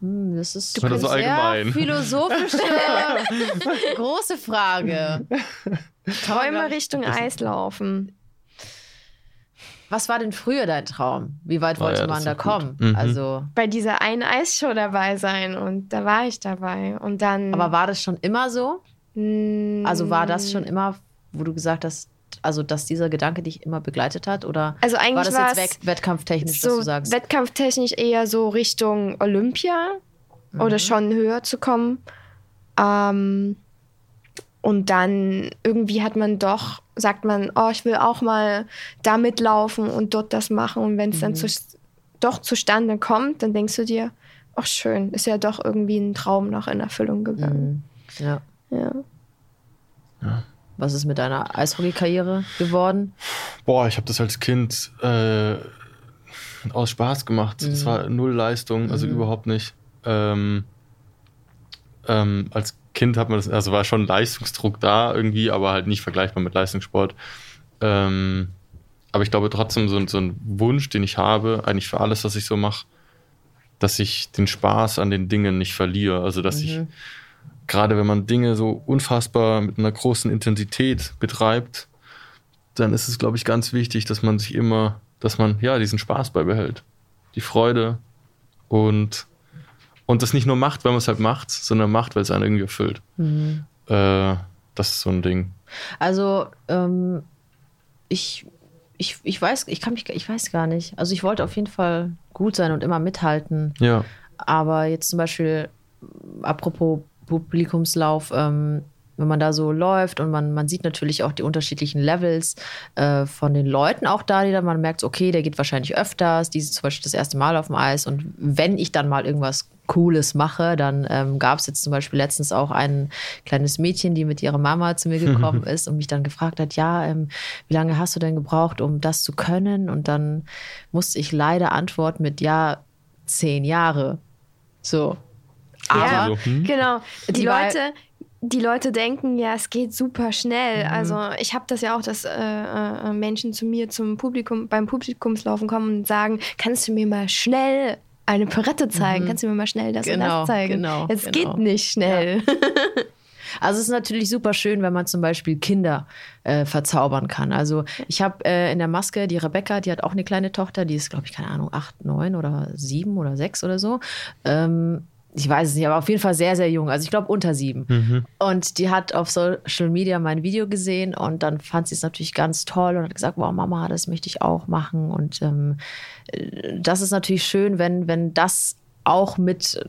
Hm, das ist
Oder so
eine sehr
allgemein.
philosophische, *laughs* große Frage. *laughs*
Träume Richtung Eislaufen.
Was war denn früher dein Traum? Wie weit wollte
ja, das
man da kommen?
Mhm.
Also,
bei dieser einen Eisshow dabei sein und da war ich dabei. Und dann.
aber war das schon immer so?
Mm,
Also war das schon immer, wo du gesagt hast, also dass dieser Gedanke dich immer begleitet hat? Oder
Also eigentlich
war das jetzt wettkampftechnisch, dass
so
du sagst?
wettkampftechnisch eher so Richtung Olympia
Mhm.
oder schon höher zu kommen. Ähm, und dann irgendwie hat man doch, sagt man, oh, ich will auch mal da mitlaufen und dort das machen. Und wenn es
Mhm.
dann zu, doch zustande kommt, dann denkst du dir, ach schön, ist ja doch irgendwie ein Traum noch in Erfüllung gegangen.
Mhm. Ja.
Ja.
Was ist mit deiner Eishockey-Karriere geworden?
Boah, ich habe das als Kind äh, aus Spaß gemacht. Das war null Leistung, also überhaupt nicht. Ähm, ähm, als Kind hat man das, also war schon Leistungsdruck da irgendwie, aber halt nicht vergleichbar mit Leistungssport. Ähm, aber ich glaube trotzdem, so, so ein Wunsch, den ich habe, eigentlich für alles, was ich so mache, dass ich den Spaß an den Dingen nicht verliere. Also, dass ich gerade wenn man Dinge so unfassbar mit einer großen Intensität betreibt, dann ist es, glaube ich, ganz wichtig, dass man sich immer, dass man ja diesen Spaß beibehält. Die Freude und, und das nicht nur macht, weil man es halt macht, sondern macht, weil es einen irgendwie erfüllt.
Mhm.
Äh, das ist so ein Ding.
Also, ähm, ich, ich, ich weiß, ich kann mich, ich weiß gar nicht. Also ich wollte auf jeden Fall gut sein und immer mithalten.
Ja.
Aber jetzt zum Beispiel, apropos Publikumslauf, ähm, wenn man da so läuft und man, man sieht natürlich auch die unterschiedlichen Levels äh, von den Leuten auch da, die dann man merkt, okay, der geht wahrscheinlich öfters, die sind zum Beispiel das erste Mal auf dem Eis und wenn ich dann mal irgendwas Cooles mache, dann ähm, gab es jetzt zum Beispiel letztens auch ein kleines Mädchen, die mit ihrer Mama zu mir gekommen *laughs* ist und mich dann gefragt hat, ja, ähm, wie lange hast du denn gebraucht, um das zu können? Und dann musste ich leider antworten mit, ja, zehn Jahre. So. Aber
Ja,
so, hm?
genau. Die,
Die
Leute, die Leute denken, ja, es geht super schnell.
Mhm.
Also ich habe das ja auch, dass äh, äh, Menschen zu mir zum Publikum, beim Publikumslaufen kommen und sagen, kannst du mir mal schnell eine Perette zeigen? Kannst du mir mal schnell das und
Genau,
das zeigen?
genau,
es
genau.
geht nicht schnell. *laughs*
Also es ist natürlich super schön, wenn man zum Beispiel Kinder äh, verzaubern kann. Also ich habe äh, in der Maske die Rebecca, die hat auch eine kleine Tochter, die ist, glaube ich, keine Ahnung, acht, neun oder sieben oder sechs oder so. Ähm, ich weiß es nicht, aber auf jeden Fall sehr, sehr jung. Also ich glaube unter sieben. Und die hat auf Social Media mein Video gesehen und dann fand sie es natürlich ganz toll und hat gesagt, wow, Mama, das möchte ich auch machen. Und ähm, äh, das ist natürlich schön, wenn, wenn das auch mit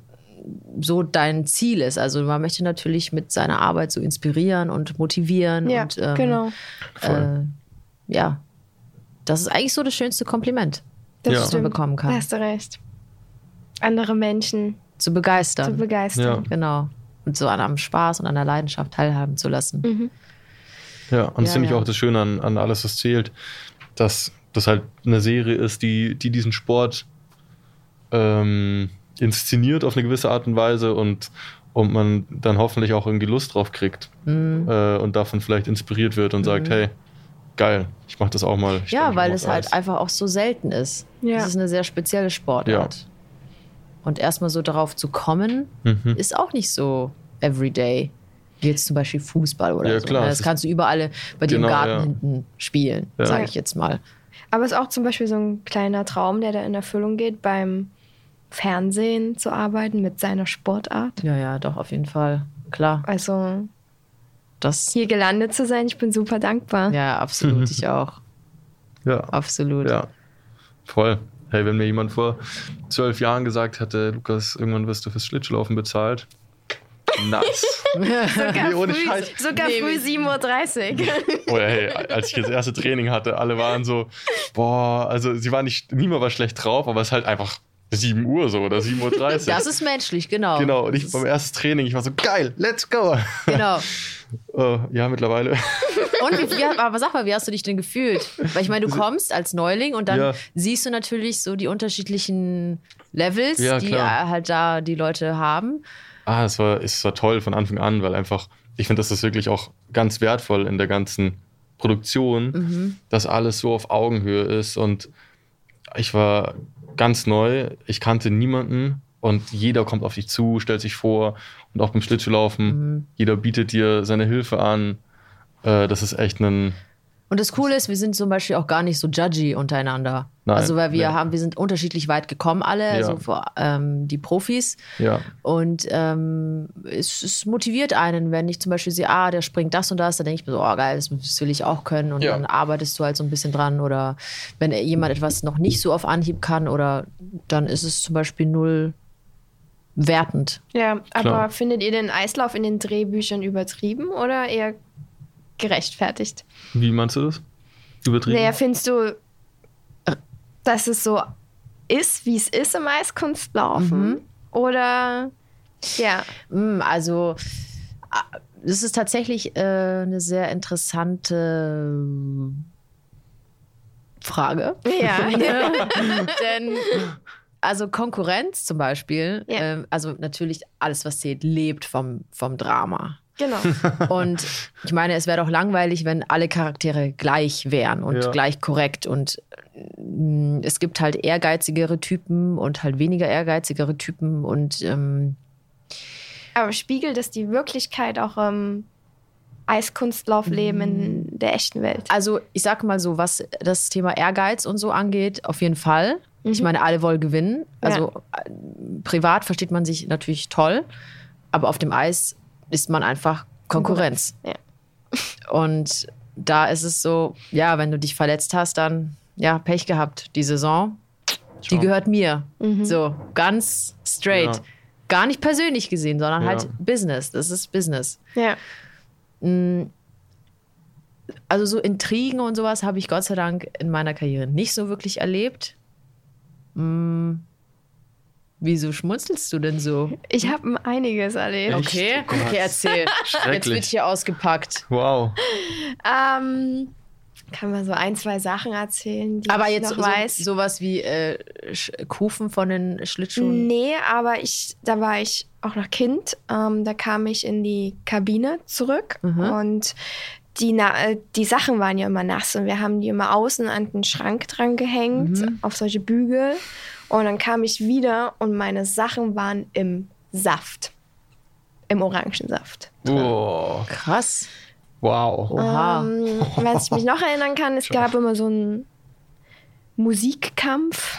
so dein Ziel ist. Also man möchte natürlich mit seiner Arbeit so inspirieren und motivieren.
ja,
und, ähm,
genau.
Äh, ja, das ist eigentlich so das schönste Kompliment,
Das
das man bekommen
Da
kann.
hast du recht. Andere Menschen
Zu
zu
begeistern.
begeistern.
genau. Und so an einem Spaß und an der Leidenschaft teilhaben zu lassen.
Mhm.
Ja, und das
Ja,
finde ich
ja.
auch das Schöne an, an alles, was zählt, dass das halt eine Serie ist, die, die diesen Sport ähm, inszeniert auf eine gewisse Art und Weise und, und man dann hoffentlich auch irgendwie Lust drauf kriegt
Mhm.
äh, und davon vielleicht inspiriert wird und sagt, hey, geil, ich mach das auch mal. Ich
Ja, weil es halt einfach auch so selten ist.
Ja.
Es ist eine sehr spezielle Sportart. Und erstmal so darauf zu kommen,
Mhm.
ist auch nicht so everyday. Wie jetzt zum Beispiel Fußball oder
Ja,
so.
klar,
ne? Das kannst du überall bei dir
Genau,
im Garten
ja.
hinten spielen,
Ja.
sage ich jetzt mal.
Aber es ist auch zum Beispiel so ein kleiner Traum, der da in Erfüllung geht, beim Fernsehen zu arbeiten mit seiner Sportart.
Ja, ja, doch, auf jeden Fall. Klar.
Also
Das.
hier gelandet zu sein, ich bin super dankbar.
Ja, absolut. *laughs* Ich auch.
Ja,
Absolut.
ja, voll. Hey, wenn mir jemand vor zwölf Jahren gesagt hätte, Lukas, irgendwann wirst du fürs Schlittschuhlaufen bezahlt. Nice. *laughs*
Sogar
Nee, ohne
früh,
Scheiß.
sogar
Nee,
früh
wie-
7.30 Uhr.
Oder hey, als ich das erste Training hatte, alle waren so, boah, also sie waren nicht, niemand war schlecht drauf, aber es ist halt einfach 7 Uhr so oder 7.30 Uhr. *laughs*
Das ist menschlich, genau.
Genau, und ich beim ersten Training, ich war so, geil, let's go.
Genau.
Äh, *laughs* ja, mittlerweile. *laughs*
Und wie, aber sag mal, wie hast du dich denn gefühlt? Weil ich meine, du kommst als Neuling und dann
Ja.
siehst du natürlich so die unterschiedlichen Levels,
Ja,
die halt da die Leute haben.
Ah, es war, es war toll von Anfang an, weil einfach, ich finde, das ist wirklich auch ganz wertvoll in der ganzen Produktion,
Mhm.
dass alles so auf Augenhöhe ist. Und ich war ganz neu, ich kannte niemanden und jeder kommt auf dich zu, stellt sich vor. Und auch beim Schlittschuhlaufen,
Mhm.
jeder bietet dir seine Hilfe an. Äh, das ist echt ein,
Und das Coole ist, wir sind zum Beispiel auch gar nicht so judgy untereinander.
Nein,
also weil wir
nee.
haben, wir sind unterschiedlich weit gekommen alle,
Ja.
also vor, ähm, die Profis.
Ja.
Und ähm, es, es motiviert einen, wenn ich zum Beispiel sehe, ah, der springt das und das, dann denke ich mir so, oh geil, das, das will ich auch können. Und
Ja.
dann arbeitest du halt so ein bisschen dran. Oder wenn jemand etwas noch nicht so auf Anhieb kann, oder dann ist es zum Beispiel null wertend.
Ja, aber
Klar.
findet ihr den Eislauf in den Drehbüchern übertrieben oder eher gerechtfertigt?
Wie meinst du das? Übertrieben?
Naja, findest du, dass es so ist, wie es ist im Eiskunstlaufen? Oder ja,
Mm, Also, ah, das ist tatsächlich äh, eine sehr interessante Frage.
ja, *laughs* *laughs*
Denn, also Konkurrenz zum Beispiel,
Ja.
ähm, also natürlich alles, was zählt, lebt vom, vom Drama.
Genau.
Und ich meine, es wäre doch langweilig, wenn alle Charaktere gleich wären und
Ja.
gleich korrekt. Und mm, es gibt halt ehrgeizigere Typen und halt weniger ehrgeizigere Typen. Und ähm,
Aber spiegelt es die Wirklichkeit auch im Eiskunstlaufleben in der echten Welt?
Also ich sage mal so, was das Thema Ehrgeiz und so angeht, auf jeden Fall. Ich meine, alle wollen gewinnen. Also äh, privat versteht man sich natürlich toll, aber auf dem Eis ist man einfach Konkurrenz.
Ja.
Und da ist es so, ja, wenn du dich verletzt hast, dann ja, Pech gehabt. Die Saison, die
Ciao.
gehört mir. So, ganz straight.
Ja.
Gar nicht persönlich gesehen, sondern
Ja.
halt Business. Das ist Business.
Ja.
also so Intrigen und sowas habe ich Gott sei Dank in meiner Karriere nicht so wirklich erlebt. Hm. Wieso schmunzelst du denn so?
Ich habe einiges erlebt.
Okay,
Oh Gott.
okay, erzähl. Jetzt wird hier ausgepackt.
Wow.
Ähm, kann man so ein, zwei Sachen erzählen, die
Aber
ich
jetzt
noch
so,
weiß.
sowas wie äh, Kufen von den Schlittschuhen.
Nee, aber ich, da war ich auch noch Kind. Ähm, da kam ich in die Kabine zurück
Mhm.
und die, na, äh, die Sachen waren ja immer nass und wir haben die immer außen an den Schrank dran gehängt,
Mhm.
auf solche Bügel. Und dann kam ich wieder und meine Sachen waren im Saft. Im Orangensaft.
Oh,
Krass.
wow.
Oha.
Ähm, was ich mich noch erinnern kann, es gab immer so einen Musikkampf.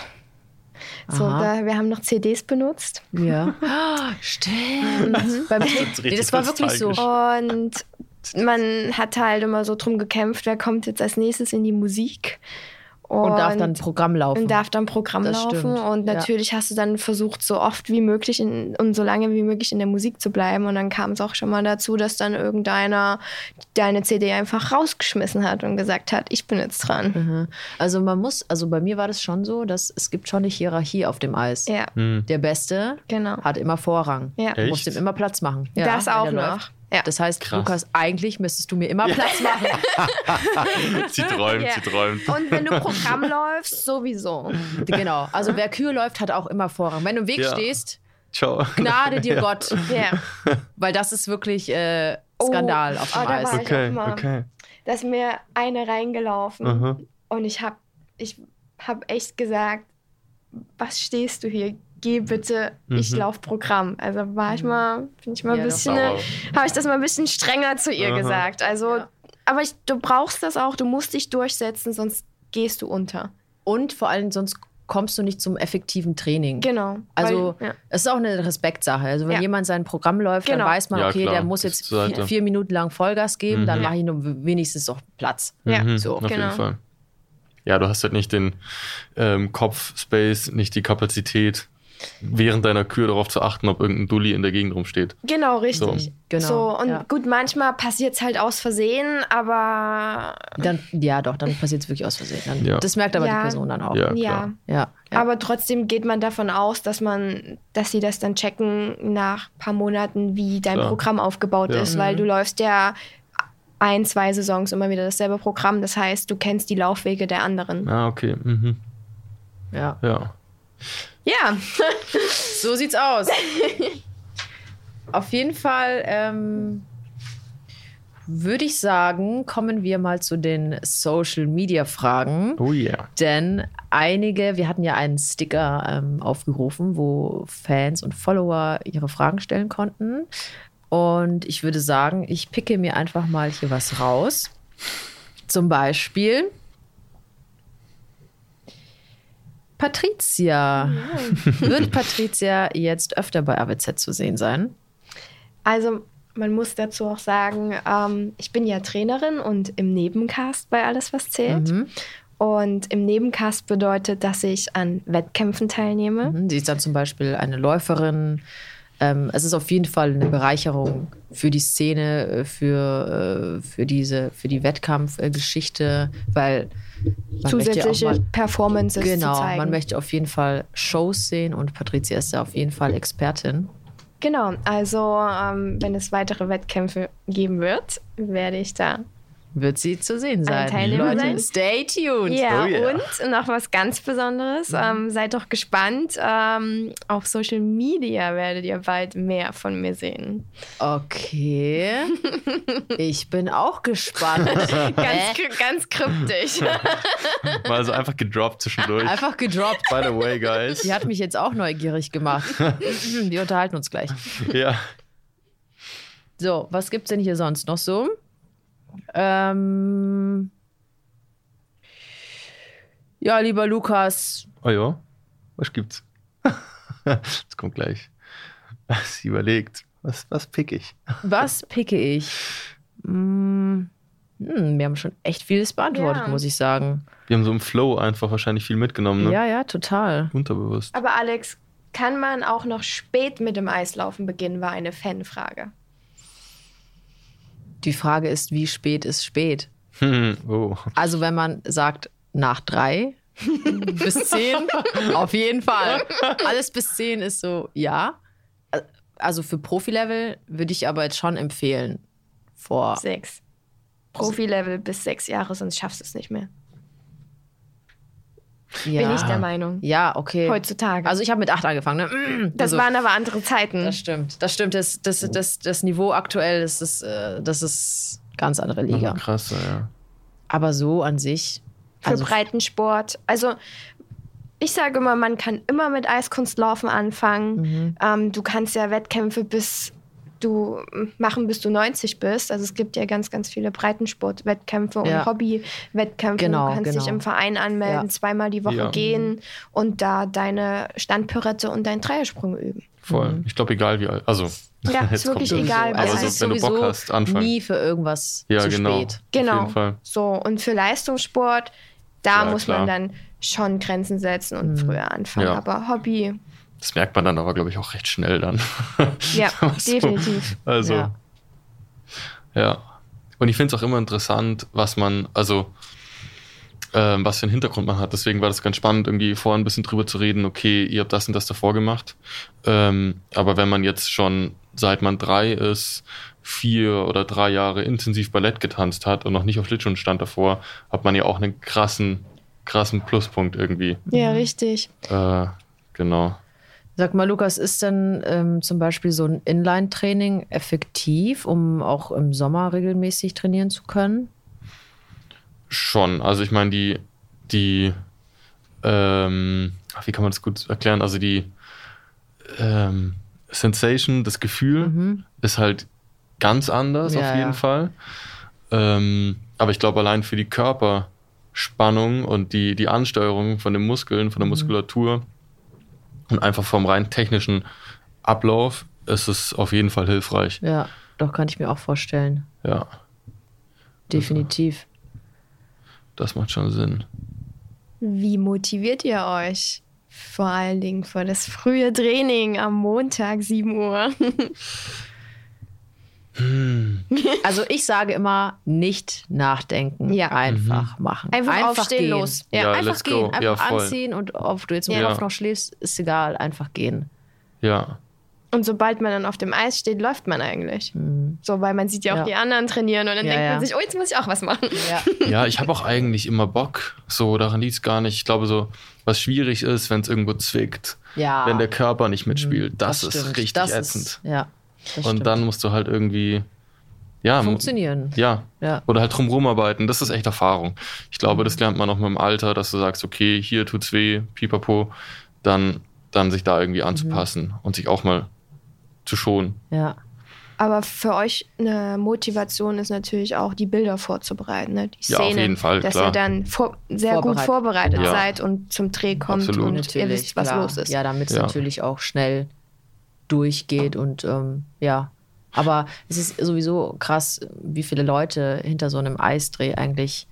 So, da, wir haben noch CDs benutzt.
Ja. *laughs* Ah, Stimmt. Tape.
richtig
Nee, das war wirklich so.
Und man hat halt immer so drum gekämpft, wer kommt jetzt als nächstes in die Musik.
Und darf dann Programm laufen.
und darf dann Programm
Das
laufen.
stimmt,
Und
ja.
natürlich hast du dann versucht, so oft wie möglich in, und so lange wie möglich in der Musik zu bleiben. Und dann kam es auch schon mal dazu, dass dann irgendeiner deine CD einfach rausgeschmissen hat und gesagt hat, ich bin jetzt dran.
Mhm. Also man muss, also bei mir war das schon so, dass es gibt schon eine Hierarchie auf dem Eis.
Ja,
Hm.
Der Beste
genau.
hat immer Vorrang.
Ja.
Du musst ihm immer Platz machen. Ja,
Das auch noch.
läuft.
Ja.
Das heißt,
Krass.
Lukas, eigentlich müsstest du mir immer Platz machen. *laughs*
sie träumt,
Ja.
sie träumt.
Und wenn du Programm *laughs* läufst, sowieso.
genau. Also wer Kühe läuft, hat auch immer Vorrang. Wenn du im Weg
Ja.
stehst,
Ciao.
gnade dir *laughs* Gott.
Ja.
Weil das ist wirklich äh, Skandal
Oh,
auf dem
oh, da
Eis.
war ich
Okay,
auch mal.
okay.
Da ist mir eine reingelaufen
Aha.
und ich habe ich hab echt gesagt, was stehst du hier? Geh bitte, ich
Mhm.
lauf Programm. Also war ich mal, bin ich mal
Ja,
ein bisschen, habe ich das mal ein bisschen strenger zu ihr
Aha.
gesagt. Also,
Ja.
aber ich, du brauchst das auch, du musst dich durchsetzen, sonst gehst du unter.
Und vor allem, sonst kommst du nicht zum effektiven Training.
Genau.
Also
Weil, ja.
es ist auch eine Respektsache. Also wenn
Ja.
jemand sein Programm läuft,
Genau.
dann weiß man,
Ja,
okay,
klar.
der muss jetzt
Seite.
vier, vier Minuten lang Vollgas geben,
Mhm.
dann
Ja.
mache ich nur wenigstens doch Platz.
Ja,
Mhm,
so,
auf
genau.
jeden Fall. Ja, du hast halt nicht den ähm, Kopfspace, nicht die Kapazität, während deiner Kür darauf zu achten, ob irgendein Dulli in der Gegend rumsteht.
Genau, richtig.
So.
Genau,
So, und
ja.
gut, manchmal passiert es halt aus Versehen, aber
Dann, ja, doch, dann passiert es wirklich aus Versehen. Dann,
Ja.
Das merkt aber
Ja.
die Person dann auch.
Ja,
ja.
klar.
Ja, ja.
Aber trotzdem geht man davon aus, dass man, dass sie das dann checken nach ein paar Monaten, wie dein
Klar.
Programm aufgebaut
Ja.
ist, weil
Mhm.
du läufst ja ein, zwei Saisons immer wieder dasselbe Programm. Das heißt, du kennst die Laufwege der anderen.
Ah, okay. Mhm.
ja.
Ja.
Ja, *laughs*
So sieht's aus. Auf jeden Fall ähm, würde ich sagen, kommen wir mal zu den Social Media Fragen.
Oh yeah.
Denn einige, wir hatten ja einen Sticker ähm, aufgerufen, wo Fans und Follower ihre Fragen stellen konnten. Und ich würde sagen, ich picke mir einfach mal hier was raus. Zum Beispiel Patricia. Wird Patricia jetzt öfter bei AWZ zu sehen sein?
Also man muss dazu auch sagen, ähm, ich bin ja Trainerin und im Nebencast bei Alles, was zählt.
Mhm.
Und im Nebencast bedeutet, dass ich an Wettkämpfen teilnehme.
Mhm. Sie ist dann zum Beispiel eine Läuferin. Ähm, es ist auf jeden Fall eine Bereicherung für die Szene, äh, für, äh, für, diese, für die Wettkampfgeschichte, weil man möchte ja
Zusätzliche
mal,
Performances
genau,
zu zeigen.
man möchte auf jeden Fall Shows sehen und Patricia ist da auf jeden Fall Expertin.
Genau, also ähm, wenn es weitere Wettkämpfe geben wird, werde ich da.
Wird sie zu sehen sein.
Teilnehmer
Leute,
sein?
stay tuned.
Ja,
Oh yeah.
und noch was ganz Besonderes. Ähm, seid doch gespannt. Ähm, auf Social Media werdet ihr bald mehr von mir sehen.
Okay. *laughs* Ich bin auch gespannt. *laughs*
Ganz, ganz kryptisch. *laughs*
Mal also einfach gedroppt zwischendurch.
Einfach gedroppt.
By the way, guys.
Die hat mich jetzt auch neugierig gemacht. Wir unterhalten uns gleich.
Ja.
So, was gibt's denn hier sonst noch so? Ähm ja, lieber Lukas,
Oh ja. Was gibt's? *laughs* Das kommt gleich. Sie überlegt, was, was pick ich?
was picke ich? Hm, hm, wir haben schon echt vieles beantwortet,
Ja.
muss ich sagen.
Wir haben so im Flow einfach wahrscheinlich viel mitgenommen, ne?
Ja, ja, total.
Unterbewusst.
Aber Alex, kann man auch noch spät mit dem Eislaufen beginnen, war eine Fanfrage.
Die Frage ist, wie spät ist spät?
Hm, oh.
Also wenn man sagt nach drei bis zehn, *laughs* auf jeden Fall. Alles bis zehn ist so, ja. Also für Profilevel würde ich aber jetzt schon empfehlen. Vor
Sechs. Profi-Level bis sechs Jahre, sonst schaffst du es nicht mehr.
Ja.
Bin ich der Meinung.
Ja, okay.
Heutzutage.
Also ich habe mit acht angefangen. Ne?
das *clears throat*
also,
waren aber andere Zeiten.
das stimmt. Das stimmt. Das, das, das, das Niveau aktuell, das ist, äh, das ist ganz andere Liga.
Aber krass, ja.
Aber so an sich.
für
Also,
Breitensport. Also ich sage immer, man kann immer mit Eiskunstlaufen anfangen.
Mhm.
Ähm, du kannst ja Wettkämpfe bis du machen, bis du 90 bist. Also es gibt ja ganz, ganz viele Breitensport-Wettkämpfe
Ja.
und Hobby-Wettkämpfe.
Genau,
du kannst dich
genau.
im Verein anmelden,
Ja.
zweimal die Woche
Ja.
gehen und da deine Standpirette und deinen Dreiersprung üben.
Voll.
Mhm.
Ich glaube, egal wie alt. Also,
Ja, *laughs* ist wirklich egal,
also
alt.
es ist
so, wenn du Bock
sowieso
hast, anfangen.
nie für irgendwas
ja,
zu
genau.
spät.
Genau.
Auf jeden Fall.
So, und für Leistungssport, da
Ja,
muss
klar.
man dann schon Grenzen setzen und früher anfangen.
Ja.
Aber Hobby,
Das merkt man dann aber, glaube ich, auch recht schnell dann. *laughs*
ja, *laughs*
So.
definitiv.
Also,
Ja.
ja. Und ich finde es auch immer interessant, was man, also, ähm, was für einen Hintergrund man hat. Deswegen war das ganz spannend, irgendwie vorhin ein bisschen drüber zu reden, okay, ihr habt das und das davor gemacht. Ähm, aber wenn man jetzt schon, seit man drei ist, vier oder drei Jahre intensiv Ballett getanzt hat und noch nicht auf Schlittschuhen stand davor, hat man ja auch einen krassen, krassen Pluspunkt irgendwie.
Ja, richtig.
Äh, genau.
Sag mal, Lukas, ist denn ähm, zum Beispiel so ein Inline-Training effektiv, um auch im Sommer regelmäßig trainieren zu können?
Schon. Also ich meine, die, die, ähm, wie kann man das gut erklären? Also die ähm, Sensation, das Gefühl
Mhm.
ist halt ganz anders
Ja,
auf jeden
ja.
Fall. Ähm, aber ich glaube, allein für die Körperspannung und die, die Ansteuerung von den Muskeln, von der
Mhm.
Und einfach vom rein technischen Ablauf ist es auf jeden Fall hilfreich.
Ja, doch kann ich mir auch vorstellen.
Ja,
Definitiv.
das macht schon Sinn.
Wie motiviert ihr euch? Vor allen Dingen für das frühe Training am Montag, 7 Uhr. *laughs*
Also ich sage immer, nicht nachdenken,
Ja.
einfach machen.
Einfach aufstehen,
gehen.
los.
Ja,
Ja,
einfach gehen,
go.
einfach
Ja,
anziehen und ob du jetzt im
Ja.
Kopf noch schläfst, ist egal, einfach gehen.
Ja,
Und sobald man dann auf dem Eis steht, läuft man eigentlich. So, weil man sieht ja auch
Ja.
die anderen trainieren und dann
Ja,
denkt
ja.
man sich, oh, jetzt muss ich auch was machen.
Ja.
Ja, ich habe auch eigentlich immer Bock. So, daran liegt es gar nicht. Ich glaube, so, was schwierig ist, wenn es irgendwo zwickt,
ja.
wenn der Körper nicht mitspielt, das, ist
stimmt.
richtig
das
ätzend.
Ist, ja, das
Und
stimmt.
dann musst du halt irgendwie, ja,
funktionieren.
Ja.
Ja.
Oder halt drumherum arbeiten. Das ist echt Erfahrung. Ich glaube, das lernt man auch mit dem Alter, dass du sagst, okay, hier tut's weh, pipapo, dann, dann sich da irgendwie anzupassen und sich auch mal zu schonen.
Ja.
Aber für euch eine Motivation ist natürlich auch, die Bilder vorzubereiten, ne? die
Ja, auf
Szene,
jeden Fall,
dass
klar.
ihr dann vor, sehr gut
Vorbereitet.
vorbereitet
Ja.
seid und zum Dreh kommt
Absolut.
und ihr wisst, was
klar.
los ist.
Ja, damit es
Ja.
natürlich auch schnell durchgeht und ähm, ja. Aber es ist sowieso krass, wie viele Leute hinter so einem Eisdreh eigentlich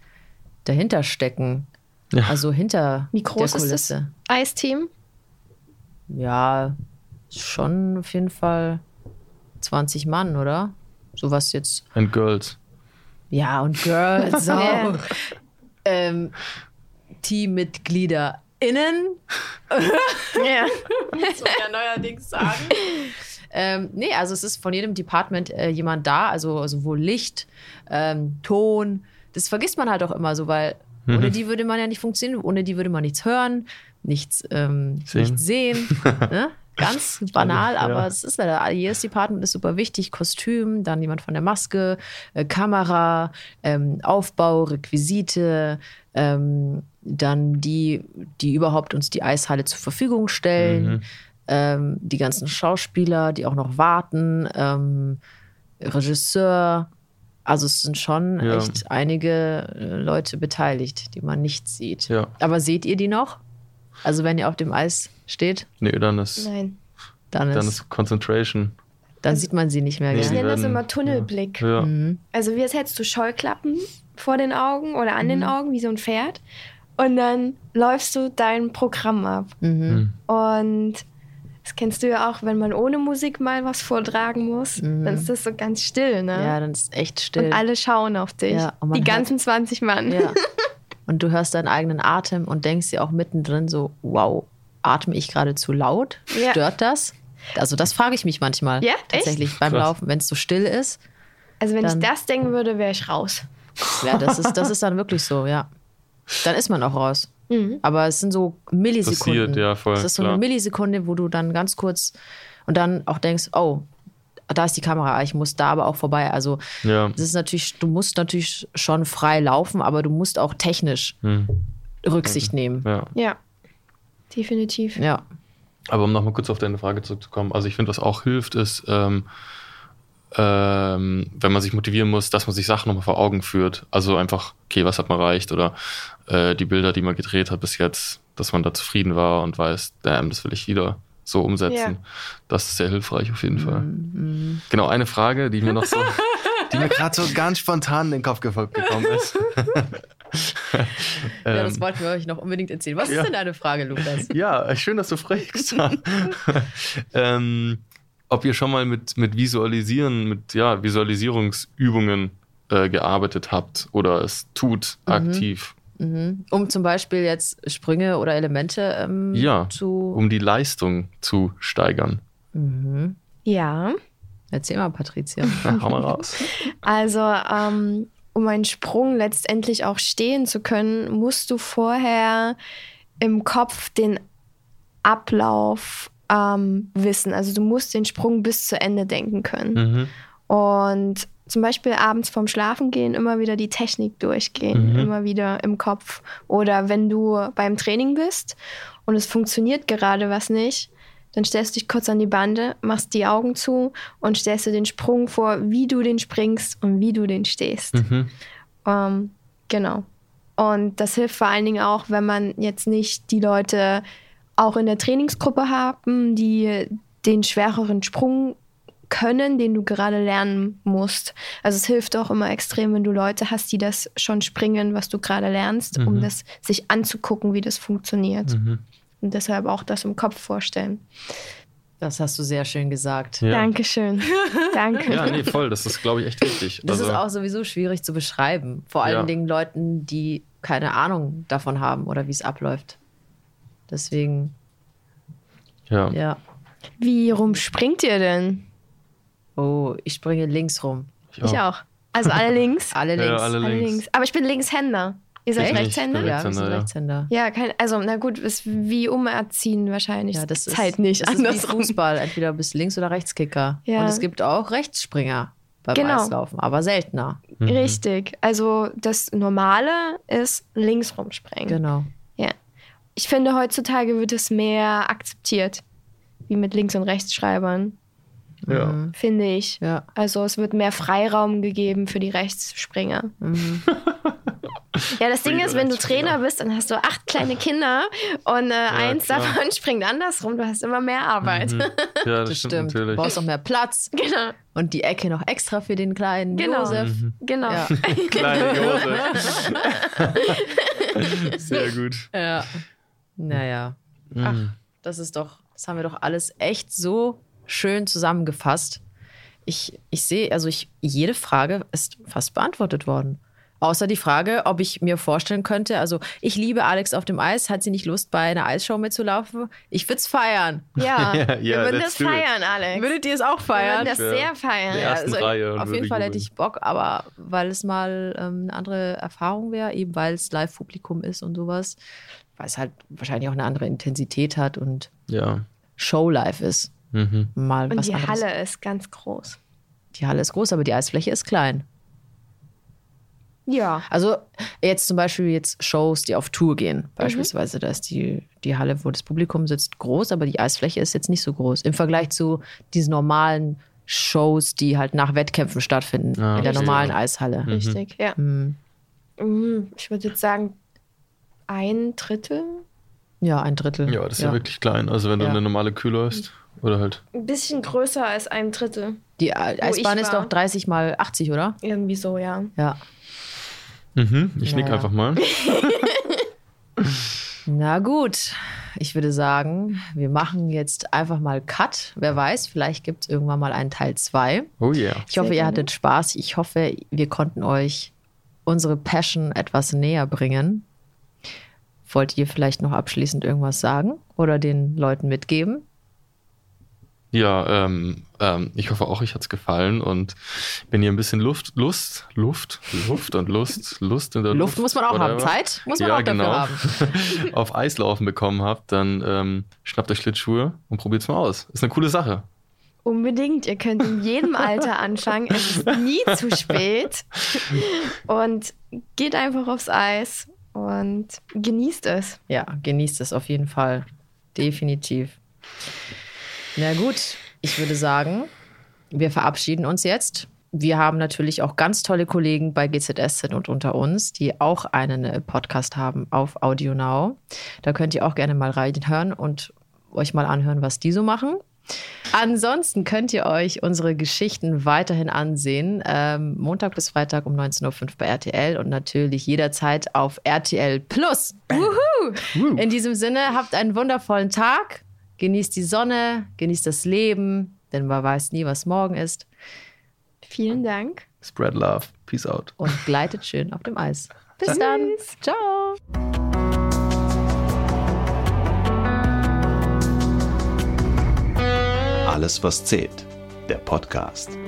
dahinter stecken.
Ja.
Also hinter
Wie groß
der
ist das
Kulisse.
Eisteam?
Ja, schon auf jeden Fall 20 Mann, oder? Sowas jetzt.
And Girls.
Ja, und Girls *laughs*
Ja.
auch. ähm, TeammitgliederInnen *laughs*
Ja.
muss man ja neuerdings sagen. ähm, nee, also es ist von jedem Department äh, jemand da, also sowohl Licht, ähm, Ton. Das vergisst man halt auch immer so, weil ohne die würde man ja nicht funktionieren, ohne die würde man nichts hören, nichts ähm,
Sehen.
nicht sehen. *laughs* ne? Ganz *laughs* banal,
Ja.
aber es ist leider, jedes Department ist super wichtig. Kostüm, dann jemand von der Maske, äh, Kamera, ähm, Aufbau, Requisite, ähm, dann die, die überhaupt uns die Eishalle zur Verfügung stellen,
Mhm.
ähm, die ganzen Schauspieler, die auch noch warten, ähm, Regisseur. Also es sind schon
Ja.
echt einige äh, Leute beteiligt, die man nicht sieht.
Ja.
Aber seht ihr die noch? Also wenn ihr auf dem Eis steht,
Nee, dann ist,
Nein.
dann,
dann
ist,
ist Concentration.
dann sieht man sie nicht mehr.
Nee,
Ich nenne das immer Tunnelblick.
Ja.
Mhm.
Also wie als hättest du Scheuklappen vor den Augen oder an
Mhm.
den Augen, wie so ein Pferd. Und dann läufst du dein Programm ab.
Mhm.
Und das kennst du ja auch, wenn man ohne Musik mal was vortragen muss,
Mhm.
dann ist das so ganz still, ne?
Ja, dann ist echt still.
und alle schauen auf dich.
Ja,
Die
hört-
ganzen 20 Mann.
Ja. *laughs* Und du hörst deinen eigenen Atem und denkst dir auch mittendrin so, wow, atme ich gerade zu laut?
Ja.
Stört das? Also das frage ich mich manchmal
Ja, echt?
tatsächlich beim
Krass.
Laufen, wenn es so still ist.
Also wenn
Dann-
ich das denken würde, wäre ich raus.
Ja, das ist, das ist dann wirklich so, ja. Dann ist man auch raus.
Mhm.
Aber es sind so Millisekunden.
Passiert, ja, voll,
Es ist so
klar.
eine Millisekunde, wo du dann ganz kurz und dann auch denkst, oh, da ist die Kamera, ich muss da aber auch vorbei. Also
Ja.
es ist natürlich, du musst natürlich schon frei laufen, aber du musst auch technisch
Hm.
Rücksicht nehmen.
ja.
Ja, definitiv.
Ja.
Aber um nochmal kurz auf deine Frage zurückzukommen, also ich finde, was auch hilft, ist, ähm, ähm, wenn man sich motivieren muss, dass man sich Sachen nochmal vor Augen führt. Also einfach, okay, was hat man erreicht oder äh, die Bilder, die man gedreht hat bis jetzt, dass man da zufrieden war und weiß, damn, das will ich wieder so umsetzen.
Ja.
Das ist sehr hilfreich auf jeden Fall.
Mhm.
Genau, eine Frage, die mir noch so, *laughs* die mir gerade so ganz spontan in den Kopf ge- gekommen ist. *laughs*
ja, *laughs*
Ähm,
das wollten wir euch noch unbedingt erzählen. Was
ja.
ist denn deine Frage, Lukas?
Ja, schön, dass du fragst. ähm, ob ihr schon mal mit, mit Visualisieren, mit ja, Visualisierungsübungen äh, gearbeitet habt oder es tut aktiv,
Mhm. Um zum Beispiel jetzt Sprünge oder Elemente ähm,
Ja,
zu.
um die Leistung zu steigern.
Mhm.
Ja,
Erzähl mal, Patricia. *laughs*
Hau mal raus. *laughs*
also ähm, um einen Sprung letztendlich auch stehen zu können, musst du vorher im Kopf den Ablauf ähm, wissen. Also du musst den Sprung bis zu Ende denken können.
Mhm.
Und zum Beispiel abends vorm Schlafengehen immer wieder die Technik durchgehen,
Mhm.
immer wieder im Kopf. Oder wenn du beim Training bist und es funktioniert gerade was nicht, dann stellst du dich kurz an die Bande, machst die Augen zu und stellst dir den Sprung vor, wie du den springst und wie du den stehst.
Mhm.
Ähm, genau. Und das hilft vor allen Dingen auch, wenn man jetzt nicht die Leute auch in der Trainingsgruppe haben, die den schwereren Sprung können, den du gerade lernen musst. Also es hilft auch immer extrem, wenn du Leute hast, die das schon springen, was du gerade lernst, um
Mhm.
das sich anzugucken, wie das funktioniert.
Mhm.
Und deshalb auch das im Kopf vorstellen.
Das hast du sehr schön gesagt.
Ja.
Dankeschön. *laughs* Danke.
Ja, nee, voll. Das ist, glaube ich, echt wichtig.
Das
Also,
ist auch sowieso schwierig zu beschreiben. Vor allen
Ja.
Dingen Leuten, die keine Ahnung davon haben oder wie es abläuft. Deswegen,
ja.
ja.
Wie rum springt ihr denn?
Oh, ich springe links rum.
Ich auch. Also alle links. *laughs*
Alle
Ja,
links.
alle
Alle
links.
links. Aber ich bin Linkshänder. Ihr seid
Ich
Rechtshänder?
ich bin
ja, wir sind
Rechtshänder, ja.
Rechtshänder.
Ja, kein, also na gut, ist wie umerziehen wahrscheinlich.
Ja, das ist
halt nicht
das ist wie
andersrum.
Fußball. Entweder bist du Links- oder Rechtskicker.
Ja.
Und es gibt auch Rechtsspringer beim
Genau.
Eislaufen, aber seltener.
Mhm.
Richtig. Also das Normale ist links rumspringen.
Genau.
Ja. Ich finde, heutzutage wird es mehr akzeptiert. Wie mit Links- und Rechtschreibern.
Ja.
Mhm.
finde ich.
Ja.
Also es wird mehr Freiraum gegeben für die Rechtsspringer.
Mhm. *laughs*
Ja, das Ding ist, wenn du. Trainer bist, dann hast du acht kleine Kinder und äh, eins
klar.
davon *laughs* springt andersrum. Du hast immer mehr Arbeit.
Mhm. Ja, das,
Das
stimmt,
stimmt. Du brauchst noch mehr Platz
genau,
und die Ecke noch extra für den kleinen
Genau.
Josef.
Mhm.
genau.
Ja. *laughs*
Kleine Josef. Sehr gut.
ja. Naja. Ach,
Mhm.
das ist doch, das haben wir doch alles echt so schön zusammengefasst. Ich, ich sehe, also ich, jede Frage ist fast beantwortet worden. Außer die Frage, ob ich mir vorstellen könnte, also ich liebe Alex auf dem Eis, hat sie nicht Lust, bei einer Eisshow mitzulaufen? Ich würde es feiern.
Ja, *laughs*
Ja,
wir
ja,
würden das feiern, Alex.
Würdet ihr es auch
wir
feiern?
würden das
Ja.
sehr feiern.
Der ersten Reihe
Auf jeden Fall hätte ich Bock, aber weil es mal ähm, eine andere Erfahrung wäre, eben weil es Live-Publikum ist und sowas, weil es halt wahrscheinlich auch eine andere Intensität hat und
Ja.
Show-Live ist.
Mhm.
Mal
Und
was
die
anderes.
Halle ist ganz groß.
Die Halle ist groß, aber die Eisfläche ist klein.
Ja,
Also jetzt zum Beispiel jetzt Shows, die auf Tour
Mhm.
gehen. Beispielsweise, da ist die, die Halle, wo das Publikum sitzt, groß, aber die Eisfläche ist jetzt nicht so groß. Im Vergleich zu diesen normalen Shows, die halt nach Wettkämpfen stattfinden.
Ah,
in der normalen Eishalle.
richtig. Ja.
Hm.
Mhm. Ich würde jetzt sagen, ein Drittel.
Ja, ein Drittel.
Ja, das ist ja, wirklich klein. Also wenn du
Ja.
eine normale Kühe läufst oder halt.
Ein bisschen größer als ein Drittel.
Die Eisbahn ist doch 30 mal 80, oder?
Irgendwie so, ja.
Ja.
Mhm. Ich nick
Naja.
einfach mal. *laughs*
Na gut, ich würde sagen, wir machen jetzt einfach mal Cut. Wer weiß, vielleicht gibt es irgendwann mal einen Teil 2.
Oh yeah.
Ich hoffe,
Sehr
ihr
gerne.
hattet Spaß. Ich hoffe, wir konnten euch unsere Passion etwas näher bringen. Wollt ihr vielleicht noch abschließend irgendwas sagen oder den Leuten mitgeben?
Ja, ähm, ähm, ich hoffe auch, euch hat's gefallen und wenn ihr ein bisschen Luft, Lust, Luft, Luft und Lust, Lust in der Luft.
Luft muss man auch haben. Zeit muss man
ja,
auch dafür
genau,
haben. *laughs*
auf Eislaufen bekommen habt, dann ähm, schnappt euch Schlittschuhe und probiert's mal aus. Ist eine coole Sache.
Unbedingt. Ihr könnt in jedem Alter *laughs* anfangen. Es ist nie zu spät. Und geht einfach aufs Eis und genießt es.
Ja, genießt es auf jeden Fall. Definitiv. Na gut, ich würde sagen, wir verabschieden uns jetzt. Wir haben natürlich auch ganz tolle Kollegen bei GZSZ und unter uns, die auch einen äh, Podcast haben auf Audio Now. Da könnt ihr auch gerne mal reinhören und euch mal anhören, was die so machen. Ansonsten könnt ihr euch unsere Geschichten weiterhin ansehen. Ähm, Montag bis Freitag um 19.05 Uhr bei RTL und natürlich jederzeit auf RTL Plus. Wuhu! In diesem Sinne, habt einen wundervollen Tag. Genießt die Sonne, genießt das Leben, denn man weiß nie, was morgen ist.
Vielen Dank.
Spread love. Peace out.
Und gleitet schön auf dem Eis. Bis dann. Ciao.
Alles, was zählt. Der Podcast.